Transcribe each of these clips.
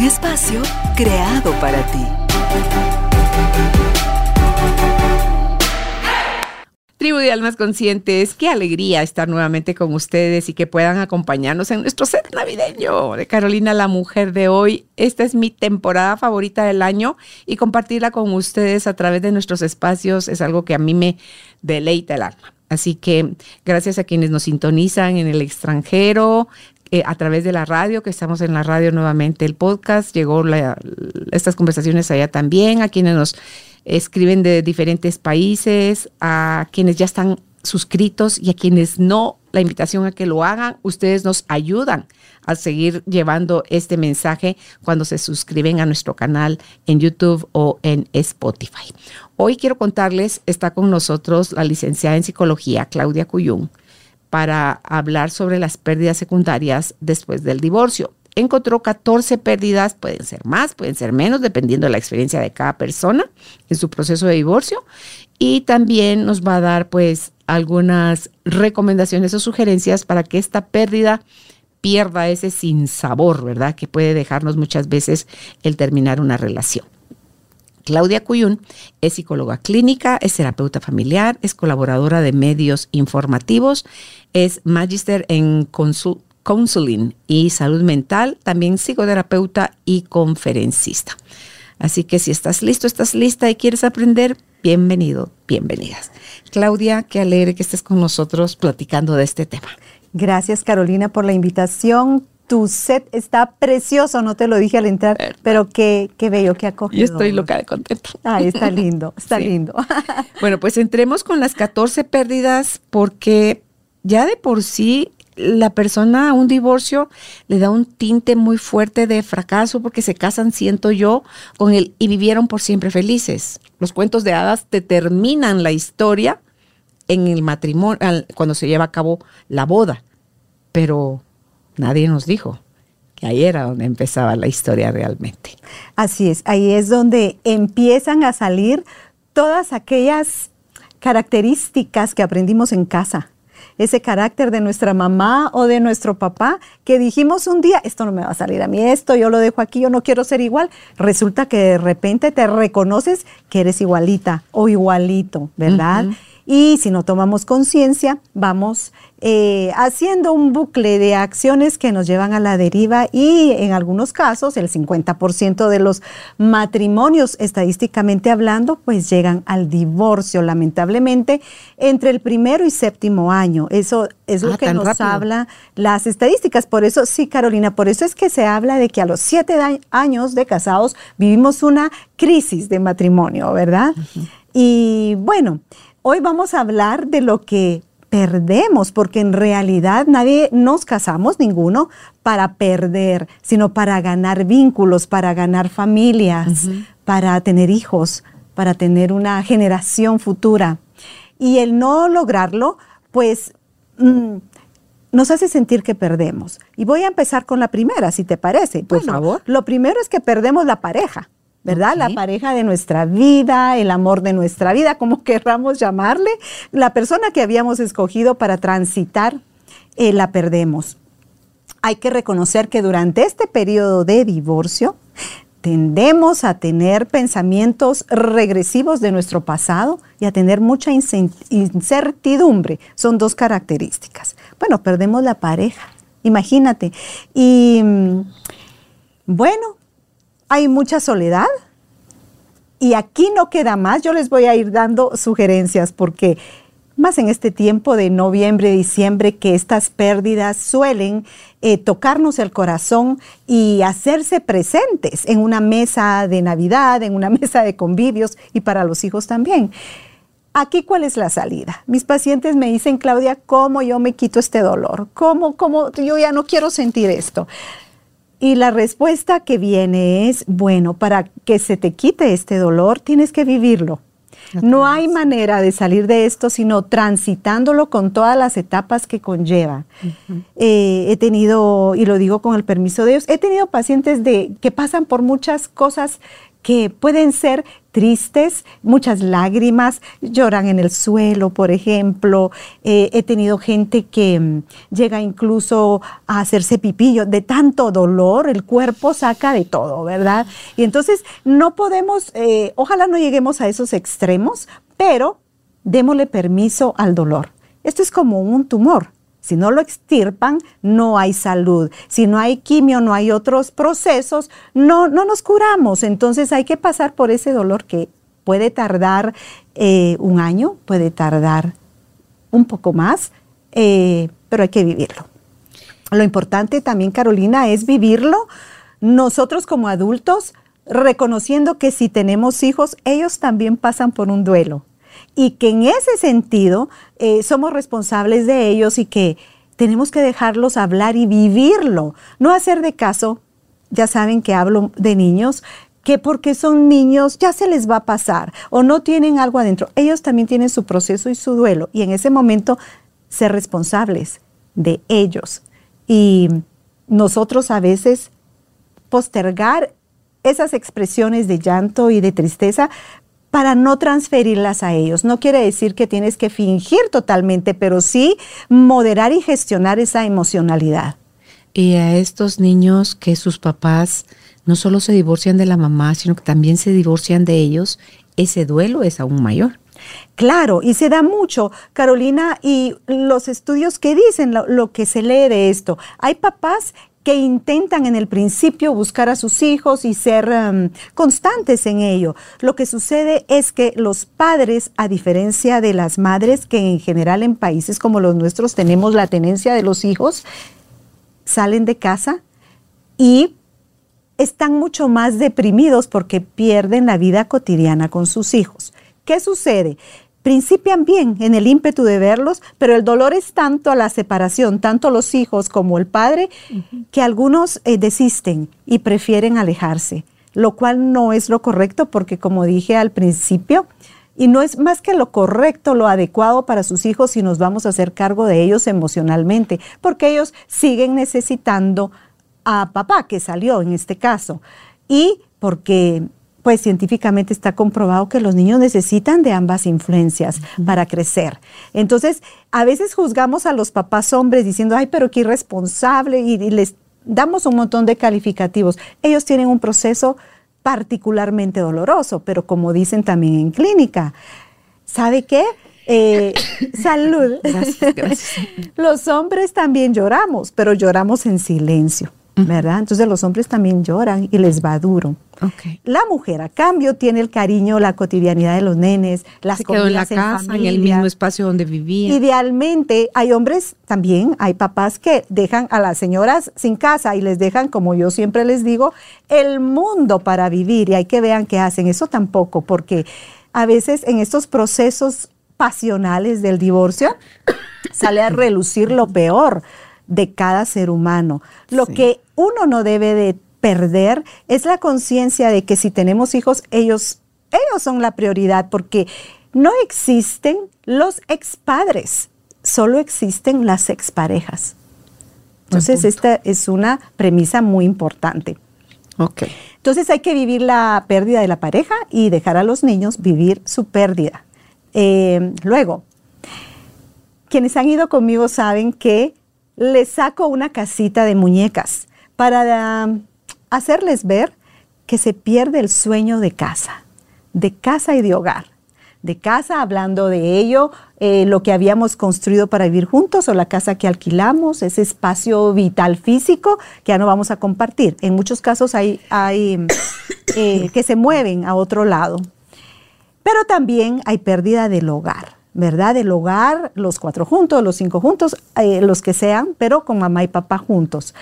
Un espacio creado para ti. Tribu de Almas Conscientes, qué alegría estar nuevamente con ustedes y que puedan acompañarnos en nuestro set navideño de Carolina, la mujer de hoy. Esta es mi temporada favorita del año y compartirla con ustedes a través de nuestros espacios es algo que a mí me deleita el alma. Así que gracias a quienes nos sintonizan en el extranjero, eh, a través de la radio, que estamos en la radio nuevamente, el podcast, llegó estas conversaciones allá también, a quienes nos escriben de diferentes países, a quienes ya están suscritos y a quienes no, la invitación a que lo hagan, ustedes nos ayudan a seguir llevando este mensaje cuando se suscriben a nuestro canal en YouTube o en Spotify. Hoy quiero contarles, está con nosotros la licenciada en psicología Claudia Cuyún para hablar sobre las pérdidas secundarias después del divorcio encontró 14 pérdidas, pueden ser más, pueden ser menos, dependiendo de la experiencia de cada persona en su proceso de divorcio. Y también nos va a dar pues algunas recomendaciones o sugerencias para que esta pérdida pierda ese sinsabor, ¿verdad? Que puede dejarnos muchas veces el terminar una relación. Claudia Cuyún es psicóloga clínica, es terapeuta familiar, es colaboradora de medios informativos, es magíster en counseling y salud mental, también psicoterapeuta y conferencista. Así que si estás listo, estás lista y quieres aprender, bienvenido, bienvenidas. Claudia, qué alegre que estés con nosotros platicando de este tema. Gracias Carolina por la invitación. Tu set está precioso, no te lo dije al entrar, pero qué, qué bello, qué acogedor. Yo estoy loca de contento. Ay, está lindo, está lindo. bueno, pues entremos con las 14 pérdidas porque ya de por sí la persona a un divorcio le da un tinte muy fuerte de fracaso porque se casan, siento yo, con él y vivieron por siempre felices. Los cuentos de hadas determinan la historia en el matrimonio, cuando se lleva a cabo la boda, pero nadie nos dijo que ahí era donde empezaba la historia realmente. Así es, ahí es donde empiezan a salir todas aquellas características que aprendimos en casa ese carácter de nuestra mamá o de nuestro papá que dijimos un día, esto no me va a salir a mí, esto yo lo dejo aquí, yo no quiero ser igual. Resulta que de repente te reconoces que eres igualita o igualito, ¿verdad? Y si no tomamos conciencia, vamos eh, haciendo un bucle de acciones que nos llevan a la deriva y en algunos casos el 50% de los matrimonios estadísticamente hablando pues llegan al divorcio lamentablemente entre el primero y séptimo año. Eso es lo ah, que nos habla las estadísticas. Por eso, sí, Carolina, por eso es que se habla de que a los siete años de casados vivimos una crisis de matrimonio, ¿verdad? Y bueno, hoy vamos a hablar de lo que perdemos, porque en realidad nadie nos casamos, ninguno, para perder, sino para ganar vínculos, para ganar familias, para tener hijos, para tener una generación futura. Y el no lograrlo, pues mm, nos hace sentir que perdemos. Y voy a empezar con la primera, si te parece. Por favor. Lo primero es que perdemos la pareja. ¿Verdad? La pareja de nuestra vida, el amor de nuestra vida, como querramos llamarle, la persona que habíamos escogido para transitar, eh, la perdemos. Hay que reconocer que durante este periodo de divorcio tendemos a tener pensamientos regresivos de nuestro pasado y a tener mucha incertidumbre. Son dos características. Bueno, perdemos la pareja, imagínate. Y mm, bueno, hay mucha soledad. Y aquí no queda más. Yo les voy a ir dando sugerencias porque más en este tiempo de noviembre, diciembre, que estas pérdidas suelen eh, tocarnos el corazón y hacerse presentes en una mesa de Navidad, en una mesa de convivios y para los hijos también. Aquí, ¿cuál es la salida? Mis pacientes me dicen, Claudia, ¿cómo yo me quito este dolor? ¿Cómo, cómo yo ya no quiero sentir esto? Y la respuesta que viene es, bueno, para que se te quite este dolor, tienes que vivirlo. No hay manera de salir de esto sino transitándolo con todas las etapas que conlleva. Eh, he tenido, y lo digo con el permiso de Dios, he tenido pacientes de, que pasan por muchas cosas que pueden ser tristes, muchas lágrimas, lloran en el suelo, por ejemplo. Eh, he tenido gente que mm, llega incluso a hacerse pipillo de tanto dolor, el cuerpo saca de todo, ¿verdad? Y entonces no podemos, eh, ojalá no lleguemos a esos extremos, pero démosle permiso al dolor. Esto es como un tumor. Si no lo extirpan, no hay salud. Si no hay quimio, no hay otros procesos, no, no nos curamos. Entonces hay que pasar por ese dolor que puede tardar eh, un año, puede tardar un poco más, eh, pero hay que vivirlo. Lo importante también, Carolina, es vivirlo nosotros como adultos, reconociendo que si tenemos hijos, ellos también pasan por un duelo y que en ese sentido eh, somos responsables de ellos y que tenemos que dejarlos hablar y vivirlo, no hacer de caso, ya saben que hablo de niños, que porque son niños ya se les va a pasar o no tienen algo adentro. Ellos también tienen su proceso y su duelo y en ese momento ser responsables de ellos. Y nosotros a veces postergar esas expresiones de llanto y de tristeza para no transferirlas a ellos. No quiere decir que tienes que fingir totalmente, pero sí moderar y gestionar esa emocionalidad. Y a estos niños que sus papás no solo se divorcian de la mamá, sino que también se divorcian de ellos, ese duelo es aún mayor. Claro, y se da mucho, Carolina, y los estudios que dicen lo, lo, que se lee de esto. Hay papás que intentan en el principio buscar a sus hijos y ser um, constantes en ello. Lo que sucede es que los padres, a diferencia de las madres, que en general en países como los nuestros tenemos la tenencia de los hijos, salen de casa y están mucho más deprimidos porque pierden la vida cotidiana con sus hijos. ¿Qué sucede? Principian bien en el ímpetu de verlos, pero el dolor es tanto a la separación, tanto los hijos como el padre, que algunos eh, desisten y prefieren alejarse, lo cual no es lo correcto porque como dije al principio, y no es más que lo correcto, lo adecuado para sus hijos si nos vamos a hacer cargo de ellos emocionalmente, porque ellos siguen necesitando a papá que salió en este caso, y porque pues científicamente está comprobado que los niños necesitan de ambas influencias para crecer. Entonces, a veces juzgamos a los papás hombres diciendo, ay, pero qué irresponsable, y, les damos un montón de calificativos. Ellos tienen un proceso particularmente doloroso, pero como dicen también en clínica, ¿sabe qué? Eh, salud. los hombres también lloramos, pero lloramos en silencio. ¿Verdad? Entonces los hombres también lloran y les va duro. La mujer, a cambio, tiene el cariño, la cotidianidad de los nenes, las Se quedó en la casa, en, el mismo espacio donde vivía. Idealmente, hay hombres también, hay papás que dejan a las señoras sin casa y les dejan, como yo siempre les digo, el mundo para vivir y hay que vean qué hacen. Eso tampoco, porque a veces en estos procesos pasionales del divorcio sale a relucir lo peor de cada ser humano. Lo que uno no debe de perder es la conciencia de que si tenemos hijos, ellos, ellos son la prioridad, porque no existen los expadres, solo existen las exparejas. Entonces, esta es una premisa muy importante. Okay. Entonces hay que vivir la pérdida de la pareja y dejar a los niños vivir su pérdida. Eh, luego, quienes han ido conmigo saben que les saco una casita de muñecas para um, hacerles ver que se pierde el sueño de casa, de casa y de hogar. De casa, hablando de ello, eh, lo que habíamos construido para vivir juntos o la casa que alquilamos, ese espacio vital físico que ya no vamos a compartir. En muchos casos hay, hay eh, que se mueven a otro lado. Pero también hay pérdida del hogar ¿verdad? Del hogar, los cuatro juntos, los cinco juntos, eh, los que sean, pero con mamá y papá juntos.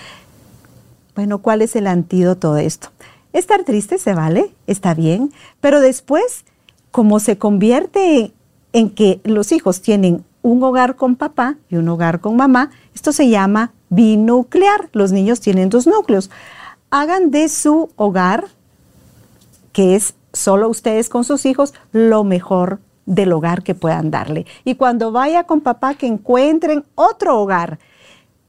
Bueno, ¿cuál es el antídoto de esto? Estar triste se vale, está bien, pero después, como se convierte en que los hijos tienen un hogar con papá y un hogar con mamá, esto se llama binuclear. Los niños tienen dos núcleos. hagan de su hogar, que es solo ustedes con sus hijos, lo mejor del hogar que puedan darle. Y cuando vaya con papá, que encuentren otro hogar.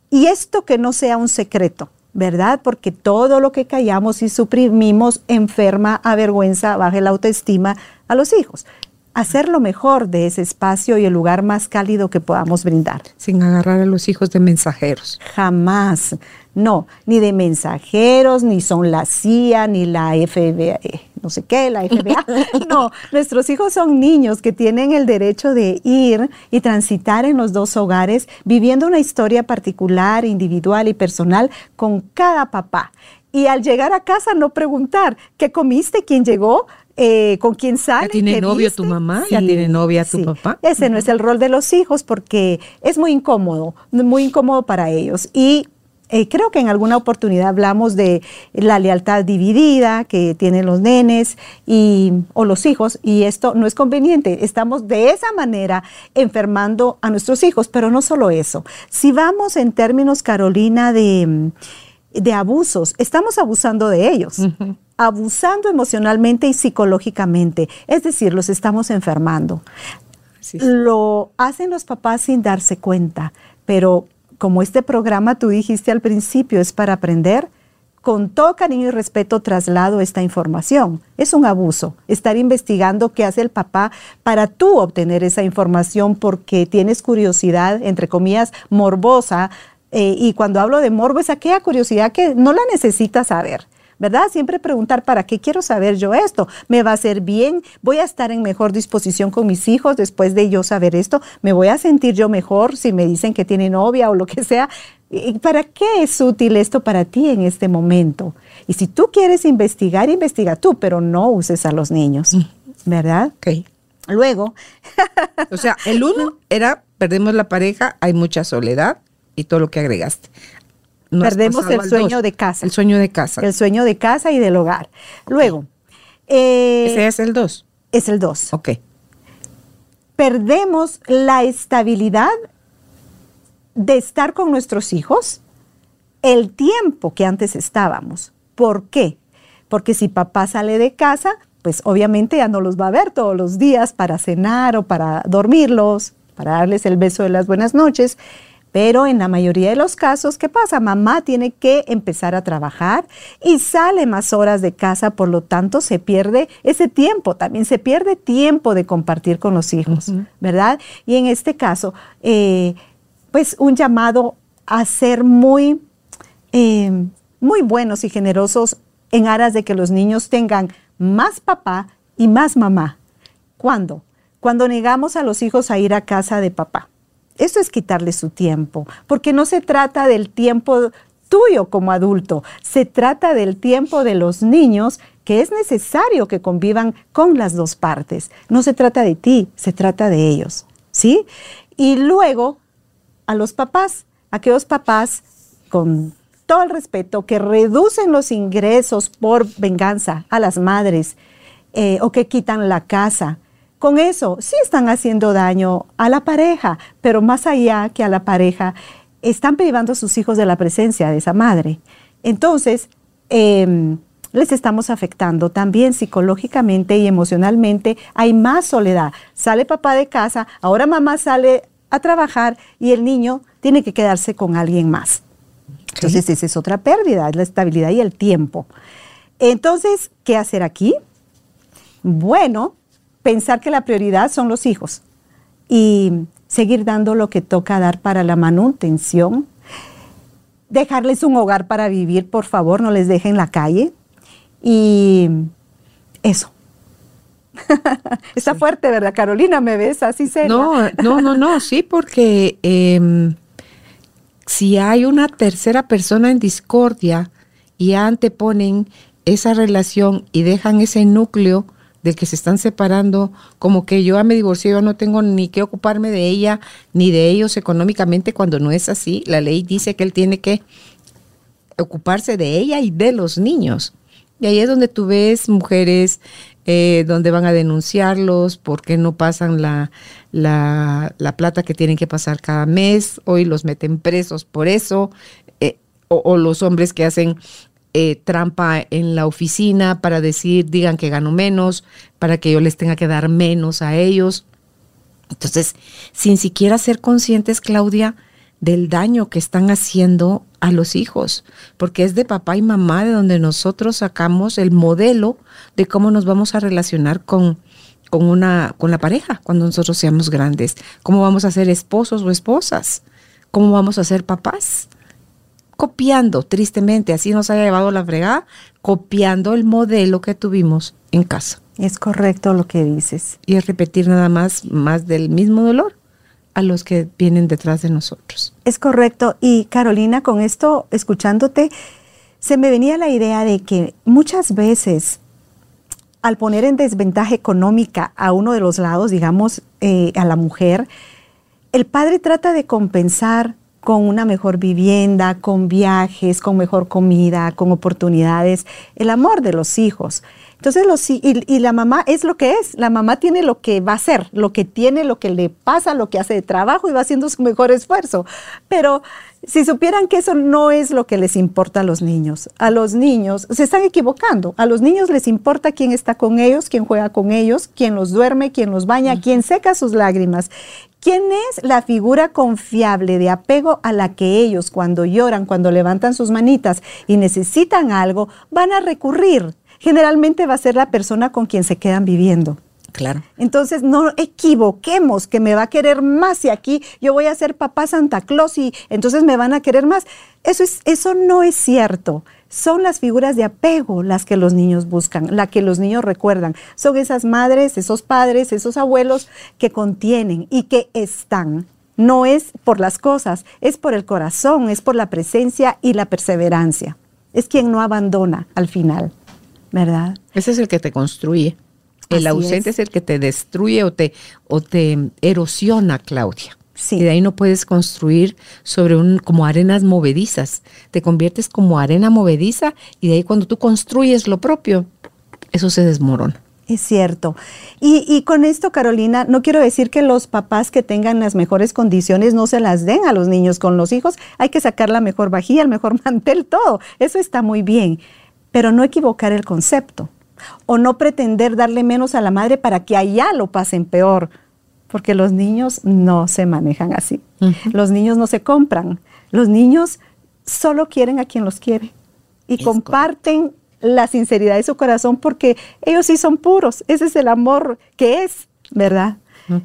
Y esto que no sea un secreto, ¿verdad? Porque todo lo que callamos y suprimimos enferma, avergüenza, baja la autoestima a los hijos hacer lo mejor de ese espacio y el lugar más cálido que podamos brindar. Sin agarrar a los hijos de mensajeros. Jamás. No, ni de mensajeros, ni son la CIA, ni la FBI, no sé qué, la FBA. No, nuestros hijos son niños que tienen el derecho de ir y transitar en los dos hogares, viviendo una historia particular, individual y personal con cada papá. Y al llegar a casa no preguntar, ¿qué comiste? ¿Quién llegó? Eh, con quién sale. ¿Ya tiene novio tu mamá? ¿Ya tiene novia tu papá? Ese no es el rol de los hijos porque es muy incómodo, muy incómodo para ellos. Y eh, creo que en alguna oportunidad hablamos de la lealtad dividida que tienen los nenes y, o los hijos, y esto no es conveniente. Estamos de esa manera enfermando a nuestros hijos, pero no solo eso. Si vamos en términos, Carolina, de, de abusos, estamos abusando de ellos abusando emocionalmente y psicológicamente. Es decir, los estamos enfermando. Lo hacen los papás sin darse cuenta, pero como este programa tú dijiste al principio es para aprender, con todo cariño y respeto traslado esta información. Es un abuso estar investigando qué hace el papá para tú obtener esa información porque tienes curiosidad, entre comillas, morbosa. Eh, y cuando hablo de morbo es aquella curiosidad que no la necesitas saber. ¿Verdad? Siempre preguntar, ¿para qué quiero saber yo esto? ¿Me va a hacer bien? ¿Voy a estar en mejor disposición con mis hijos después de yo saber esto? ¿Me voy a sentir yo mejor si me dicen que tiene novia o lo que sea? ¿Para qué es útil esto para ti en este momento? Y si tú quieres investigar, investiga tú, pero no uses a los niños, mm. ¿verdad? Ok. Luego. o sea, el uno era, perdemos la pareja, hay mucha soledad y todo lo que agregaste. Perdemos el sueño de casa. El sueño de casa. El sueño de casa y del hogar. Luego. Eh, Ese es el 2. Es el 2. Ok. Perdemos la estabilidad de estar con nuestros hijos el tiempo que antes estábamos. ¿Por qué? Porque si papá sale de casa, pues obviamente ya no los va a ver todos los días para cenar o para dormirlos, para darles el beso de las buenas noches. Pero en la mayoría de los casos, ¿qué pasa? Mamá tiene que empezar a trabajar y sale más horas de casa, por lo tanto se pierde ese tiempo, también se pierde tiempo de compartir con los hijos, ¿verdad? Y en este caso, eh, pues un llamado a ser muy, eh, muy buenos y generosos en aras de que los niños tengan más papá y más mamá. ¿Cuándo? Cuando negamos a los hijos a ir a casa de papá eso es quitarle su tiempo, porque no se trata del tiempo tuyo como adulto, se trata del tiempo de los niños que es necesario que convivan con las dos partes. No se trata de ti, se trata de ellos, ¿sí? Y luego a los papás, aquellos papás con todo el respeto que reducen los ingresos por venganza a las madres eh, o que quitan la casa, con eso sí están haciendo daño a la pareja, pero más allá que a la pareja, están privando a sus hijos de la presencia de esa madre. Entonces, em, les estamos afectando también psicológicamente y emocionalmente. Hay más soledad. Sale papá de casa, ahora mamá sale a trabajar y el niño tiene que quedarse con alguien más. Entonces, esa es otra pérdida, es la estabilidad y el tiempo. Entonces, ¿qué hacer aquí? Bueno, pensar que la prioridad son los hijos y seguir dando lo que toca dar para la manutención. Dejarles un hogar para vivir, por favor, no les dejen la calle. Y eso. Está fuerte, ¿verdad, Carolina? ¿Me ves así se No, no, no, no, sí, porque em, si hay una tercera persona en discordia y anteponen esa relación y dejan ese núcleo, de que se están separando, como que yo me divorcié, yo no tengo ni que ocuparme de ella ni de ellos económicamente, cuando no es así. La ley dice que él tiene que ocuparse de ella y de los niños. Y ahí es donde tú ves mujeres eh, donde van a denunciarlos porque no pasan la, la, plata que tienen que pasar cada mes, hoy los meten presos por eso, eh, o los hombres que hacen eh, trampa en la oficina para decir, digan que gano menos, para que yo les tenga que dar menos a ellos. Entonces, sin siquiera ser conscientes, Claudia, del daño que están haciendo a los hijos, porque es de papá y mamá de donde nosotros sacamos el modelo de cómo nos vamos a relacionar con, con, una, con la pareja cuando nosotros seamos grandes, cómo vamos a ser esposos o esposas, cómo vamos a ser papás. Copiando, tristemente, así nos ha llevado la fregada, copiando el modelo que tuvimos en casa. Es correcto lo que dices. Y es repetir nada más, más del mismo dolor a los que vienen detrás de nosotros. Es correcto. Y Carolina, con esto, escuchándote, se me venía la idea de que muchas veces al poner en desventaja económica a uno de los lados, digamos, eh, a la mujer, el padre trata de compensar con una mejor vivienda, con viajes, con mejor comida, con oportunidades, el amor de los hijos. Entonces, los, y, y, la mamá es lo que es. La mamá tiene lo que va a hacer, lo que tiene, lo que le pasa, lo que hace de trabajo y va haciendo su mejor esfuerzo. Pero si supieran que eso no es lo que les importa a los niños, a los niños se están equivocando. A los niños les importa quién está con ellos, quién juega con ellos, quién los duerme, quién los baña, quién seca sus lágrimas. ¿Quién es la figura confiable de apego a la que ellos cuando lloran, cuando levantan sus manitas y necesitan algo, van a recurrir? generalmente va a ser la persona con quien se quedan viviendo. Claro. Entonces, no equivoquemos que me va a querer más y aquí yo voy a ser papá Santa Claus y entonces me van a querer más. Eso, es, eso no es cierto. Son las figuras de apego las que los niños buscan, las que los niños recuerdan. Son esas madres, esos padres, esos abuelos que contienen y que están. No es por las cosas, es por el corazón, es por la presencia y la perseverancia. Es quien no abandona al final. ¿verdad? Ese es el que te construye. El ausente es. el que te destruye o te, o te erosiona, Claudia. Sí. Y de ahí no puedes construir sobre un, como arenas movedizas. Te conviertes como arena movediza y de ahí cuando tú construyes lo propio, eso se desmorona. Es cierto. Y, y, con esto, Carolina, no quiero decir que los papás que tengan las mejores condiciones no se las den a los niños con los hijos. Hay que sacar la mejor vajilla, el mejor mantel, todo. Eso está muy bien pero no equivocar el concepto o no pretender darle menos a la madre para que allá lo pasen peor, porque los niños no se manejan así. Los niños no se compran. Los niños solo quieren a quien los quiere y comparten la sinceridad de su corazón porque ellos sí son puros. Ese es el amor que es, ¿verdad?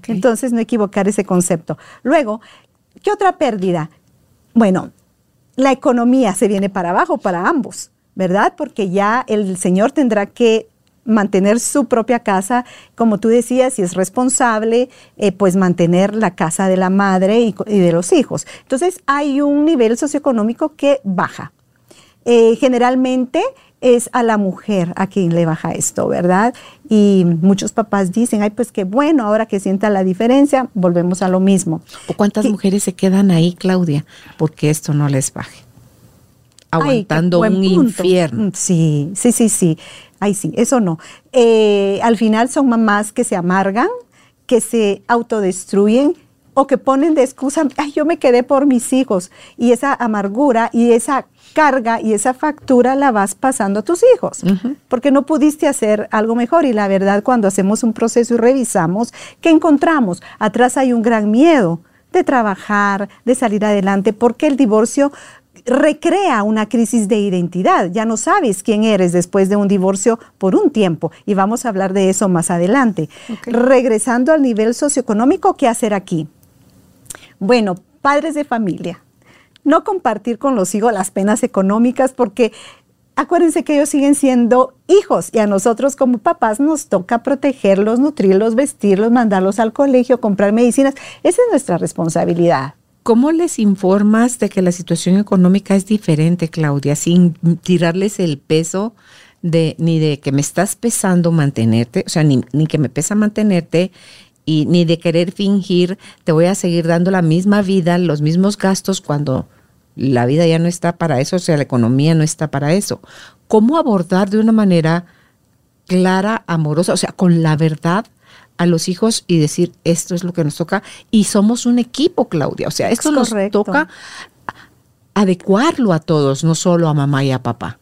Entonces no equivocar ese concepto. Luego, ¿qué otra pérdida? Bueno, la economía se viene para abajo para ambos. ¿verdad? Porque ya el Señor tendrá que mantener su propia casa, como tú decías, si es responsable, eh, pues mantener la casa de la madre y, de los hijos. Entonces hay un nivel socioeconómico que baja. Eh, generalmente es a la mujer a quien le baja esto, ¿verdad? Y muchos papás dicen, ay, pues qué bueno, ahora que sienta la diferencia, volvemos a lo mismo. ¿O cuántas mujeres se quedan ahí, Claudia, porque esto no les baje? Aguantando un infierno. Mm, sí, sí, sí, sí. Ay, sí, eso no. Eh, al final son mamás que se amargan, que se autodestruyen o que ponen de excusa, ay, yo me quedé por mis hijos. Y esa amargura y esa carga y esa factura la vas pasando a tus hijos, porque no pudiste hacer algo mejor. Y la verdad, cuando hacemos un proceso y revisamos, ¿qué encontramos? Atrás hay un gran miedo de trabajar, de salir adelante, porque el divorcio recrea una crisis de identidad. Ya no sabes quién eres después de un divorcio por un tiempo y vamos a hablar de eso más adelante. Regresando al nivel socioeconómico, ¿qué hacer aquí? Bueno, padres de familia. No compartir con los hijos las penas económicas porque acuérdense que ellos siguen siendo hijos y a nosotros como papás nos toca protegerlos, nutrirlos, vestirlos, mandarlos al colegio, comprar medicinas. Esa es nuestra responsabilidad. ¿Cómo les informas de que la situación económica es diferente, Claudia, sin tirarles el peso de ni de que me estás pesando mantenerte, o sea, ni, ni que me pesa mantenerte y ni de querer fingir te voy a seguir dando la misma vida, los mismos gastos cuando la vida ya no está para eso, o sea, la economía no está para eso. ¿Cómo abordar de una manera clara, amorosa, o sea, con la verdad a los hijos y decir esto es lo que nos toca y somos un equipo, Claudia. O sea, esto nos toca adecuarlo a todos, no solo a mamá y a papá.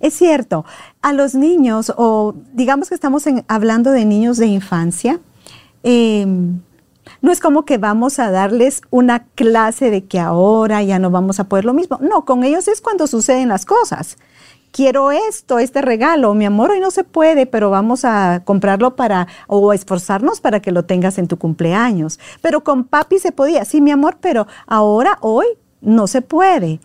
Es cierto, a los niños, o digamos que estamos hablando de niños de infancia, em, no es como que vamos a darles una clase de que ahora ya no vamos a poder lo mismo. No, con ellos es cuando suceden las cosas. Quiero esto, este regalo, mi amor, hoy no se puede, pero vamos a comprarlo para, o esforzarnos para que lo tengas en tu cumpleaños. Pero con papi se podía, sí, mi amor, pero ahora, hoy, no se puede.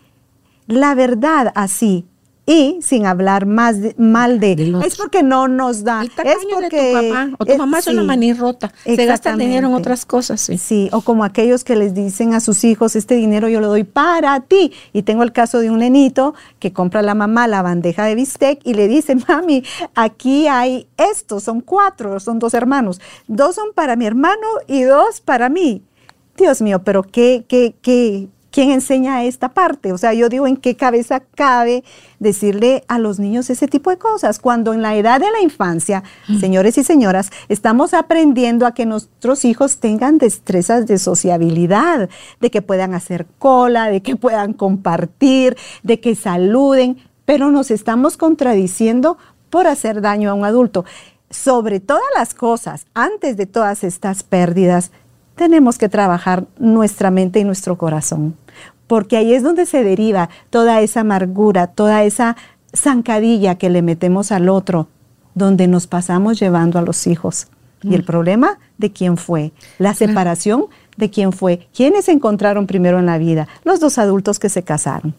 La verdad, así, y sin hablar más mal de, es porque no nos da el es porque de tu papá o tu mamá es una manirrota. Se gasta el dinero en otras cosas sí. sí o como aquellos que les dicen a sus hijos este dinero yo lo doy para ti y tengo el caso de un nenito que compra a la mamá la bandeja de bistec y le dice mami aquí hay estos son cuatro son dos hermanos. Dos son para mi hermano y dos para mí Dios mío pero qué qué qué ¿Quién enseña esta parte? O sea, yo digo, ¿en qué cabeza cabe decirle a los niños ese tipo de cosas? Cuando en la edad de la infancia, señores y señoras, estamos aprendiendo a que nuestros hijos tengan destrezas de sociabilidad, de que puedan hacer cola, de que puedan compartir, de que saluden, pero nos estamos contradiciendo por hacer daño a un adulto. Sobre todas las cosas, antes de todas estas pérdidas, tenemos que trabajar nuestra mente y nuestro corazón, porque ahí es donde se deriva toda esa amargura, toda esa zancadilla que le metemos al otro, donde nos pasamos llevando a los hijos. Y el mm. problema de quién fue, la separación de quién fue, quiénes se encontraron primero en la vida, los dos adultos que se casaron.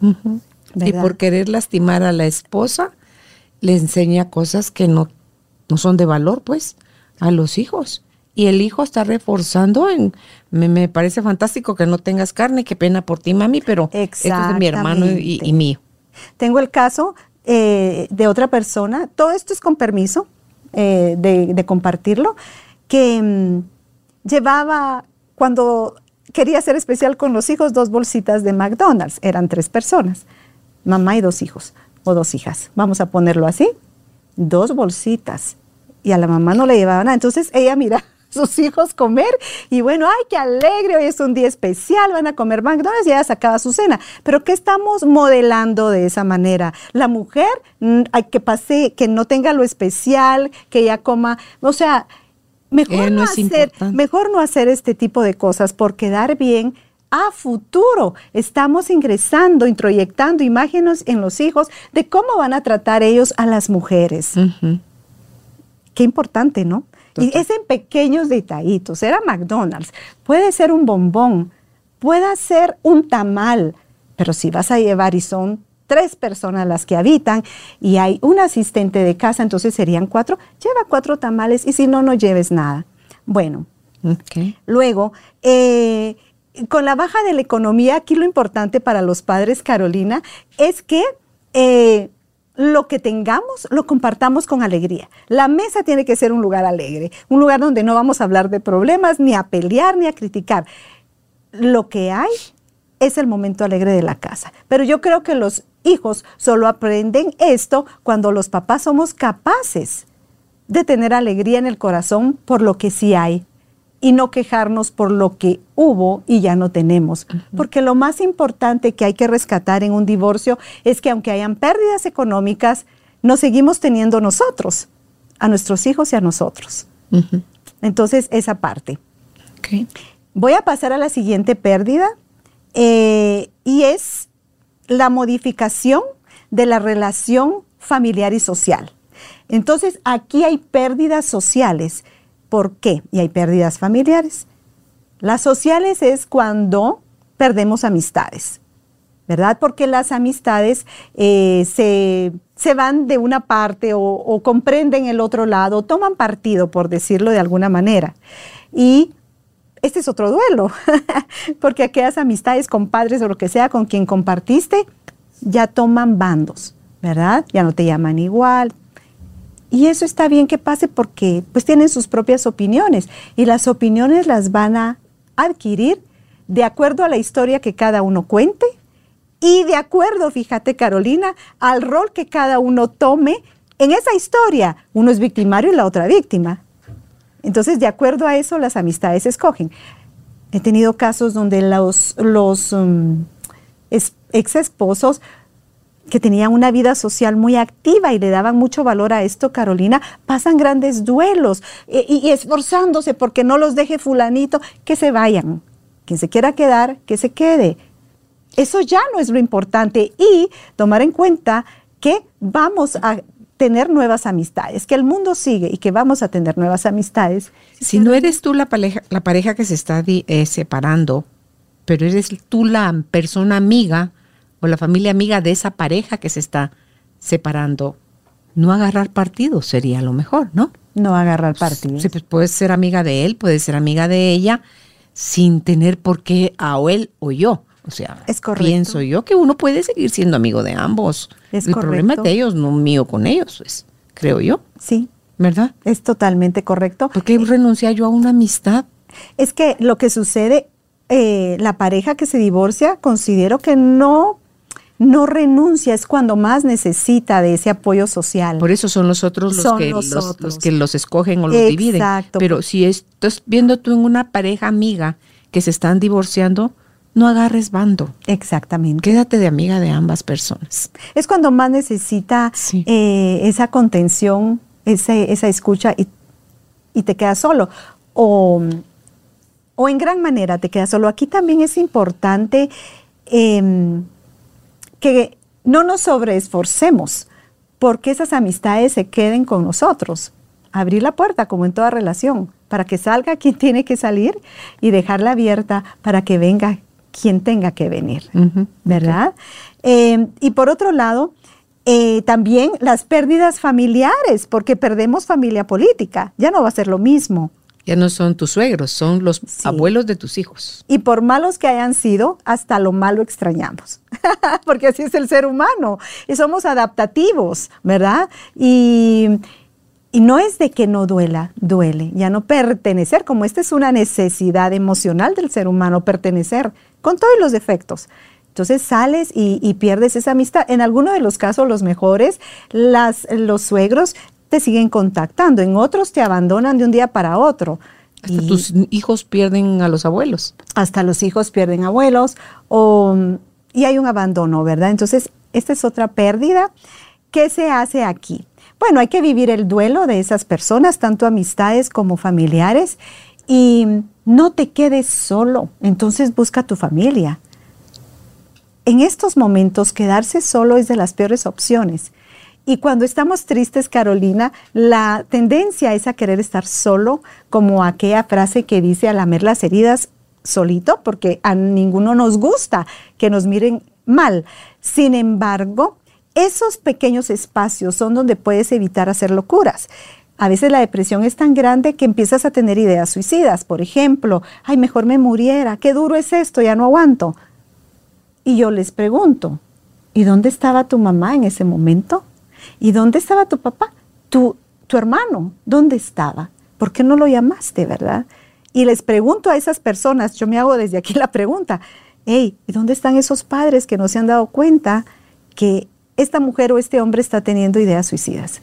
Y por querer lastimar a la esposa, le enseña cosas que no, no son de valor, pues, a los hijos y el hijo está reforzando en me, parece fantástico que no tengas carne, qué pena por ti, mami, pero esto es mi hermano y, mío. Tengo el caso eh, de otra persona, todo esto es con permiso eh, de, compartirlo, que mm, llevaba cuando quería ser especial con los hijos dos bolsitas de McDonald's, eran tres personas, mamá y dos hijos o dos hijas, vamos a ponerlo así, dos bolsitas y a la mamá no le llevaba nada. Entonces ella mira sus hijos comer y bueno, ay, qué alegre, hoy es un día especial, van a comer McDonald's y ella sacaba su cena. Pero ¿qué estamos modelando de esa manera? La mujer, mm, hay que pase, que no tenga lo especial, que ella coma, o sea, mejor, eh, no, hacer, mejor no hacer este tipo de cosas por quedar bien a futuro. Estamos ingresando, introyectando imágenes en los hijos de cómo van a tratar ellos a las mujeres. Qué importante, ¿no? Y es en pequeños detallitos. Era McDonald's. Puede ser un bombón, puede ser un tamal, pero si vas a llevar y son tres personas las que habitan y hay un asistente de casa, entonces serían cuatro, lleva cuatro tamales y si no, no lleves nada. Bueno, luego, eh, con la baja de la economía, aquí lo importante para los padres, Carolina, es que eh, lo que tengamos lo compartamos con alegría. La mesa tiene que ser un lugar alegre, un lugar donde no vamos a hablar de problemas, ni a pelear, ni a criticar. Lo que hay es el momento alegre de la casa. Pero yo creo que los hijos solo aprenden esto cuando los papás somos capaces de tener alegría en el corazón por lo que sí hay y no quejarnos por lo que hubo y ya no tenemos. Porque lo más importante que hay que rescatar en un divorcio es que aunque hayan pérdidas económicas, nos seguimos teniendo nosotros, a nuestros hijos y a nosotros. Entonces, esa parte. Voy a pasar a la siguiente pérdida eh, y es la modificación de la relación familiar y social. Entonces, aquí hay pérdidas sociales ¿Por qué? Y hay pérdidas familiares. Las sociales es cuando perdemos amistades, ¿verdad? Porque las amistades eh, se, van de una parte o, comprenden el otro lado, toman partido, por decirlo de alguna manera. Y este es otro duelo, porque aquellas amistades con padres o lo que sea con quien compartiste, ya toman bandos, ¿verdad? Ya no te llaman igual, y eso está bien que pase porque pues tienen sus propias opiniones y las opiniones las van a adquirir de acuerdo a la historia que cada uno cuente y de acuerdo, fíjate Carolina, al rol que cada uno tome en esa historia. Uno es victimario y la otra víctima. Entonces, de acuerdo a eso, las amistades escogen. He tenido casos donde los, um, ex esposos que tenían una vida social muy activa y le daban mucho valor a esto, Carolina, pasan grandes duelos y, y esforzándose porque no los deje fulanito, que se vayan. Quien se quiera quedar, que se quede. Eso ya no es lo importante y tomar en cuenta que vamos a tener nuevas amistades, que el mundo sigue y que vamos a tener nuevas amistades. Si no eres tú la pareja, la pareja que se está eh, separando, pero eres tú la persona amiga o la familia amiga de esa pareja que se está separando, no agarrar partido sería lo mejor, ¿no? No agarrar partido. Sí, pues puedes ser amiga de él, puedes ser amiga de ella, sin tener por qué a él o yo. O sea, es correcto. pienso yo que uno puede seguir siendo amigo de ambos. Es El correcto. problema es de ellos, no mío con ellos, pues, creo yo. Sí, ¿Verdad? es totalmente correcto. ¿Por qué renunciar yo a una amistad? Es que lo que sucede, eh, la pareja que se divorcia, considero que no, no renuncia, es cuando más necesita de ese apoyo social. Por eso son los otros los, Son que, los los, otros. los que los escogen o los dividen. Exacto. Pero si estás viendo tú en una pareja amiga que se están divorciando, no agarres bando. Exactamente. Quédate de amiga de ambas personas. Es cuando más necesita Sí. eh, esa contención, ese- esa escucha y, y te quedas solo. O, o en gran manera te quedas solo. Aquí también es importante em, que no nos sobreesforcemos porque esas amistades se queden con nosotros. Abrir la puerta, como en toda relación, para que salga quien tiene que salir y dejarla abierta para que venga quien tenga que venir. ¿verdad? Eh, y por otro lado, eh, también las pérdidas familiares, porque perdemos familia política, ya no va a ser lo mismo. Ya no son tus suegros, son los Sí. abuelos de tus hijos. Y por malos que hayan sido, hasta lo malo extrañamos, porque así es el ser humano, y somos adaptativos, ¿verdad? Y, y no es de que no duela, duele, ya no pertenecer, como esta es una necesidad emocional del ser humano, pertenecer, con todos los defectos. Entonces sales y, y pierdes esa amistad. En algunos de los casos, los mejores, las, los suegros te siguen contactando, en otros te abandonan de un día para otro. Hasta Y- tus hijos pierden a los abuelos. hasta los hijos pierden abuelos o, y hay un abandono, ¿verdad? Entonces, esta es otra pérdida. ¿Qué se hace aquí? Bueno, hay que vivir el duelo de esas personas, tanto amistades como familiares, y no te quedes solo, entonces busca tu familia. En estos momentos, quedarse solo es de las peores opciones. Y cuando estamos tristes, Carolina, la tendencia es a querer estar solo, como aquella frase que dice a lamer las heridas solito, porque a ninguno nos gusta que nos miren mal. Sin embargo, esos pequeños espacios son donde puedes evitar hacer locuras. A veces la depresión es tan grande que empiezas a tener ideas suicidas. Por ejemplo, ay, mejor me muriera, qué duro es esto, ya no aguanto. Y yo les pregunto, ¿y dónde estaba tu mamá en ese momento? ¿Y dónde estaba tu papá? ¿Tu, tu hermano? ¿Dónde estaba? ¿Por qué no lo llamaste, verdad? Y les pregunto a esas personas, yo me hago desde aquí la pregunta, hey, ¿y dónde están esos padres que no se han dado cuenta que esta mujer o este hombre está teniendo ideas suicidas?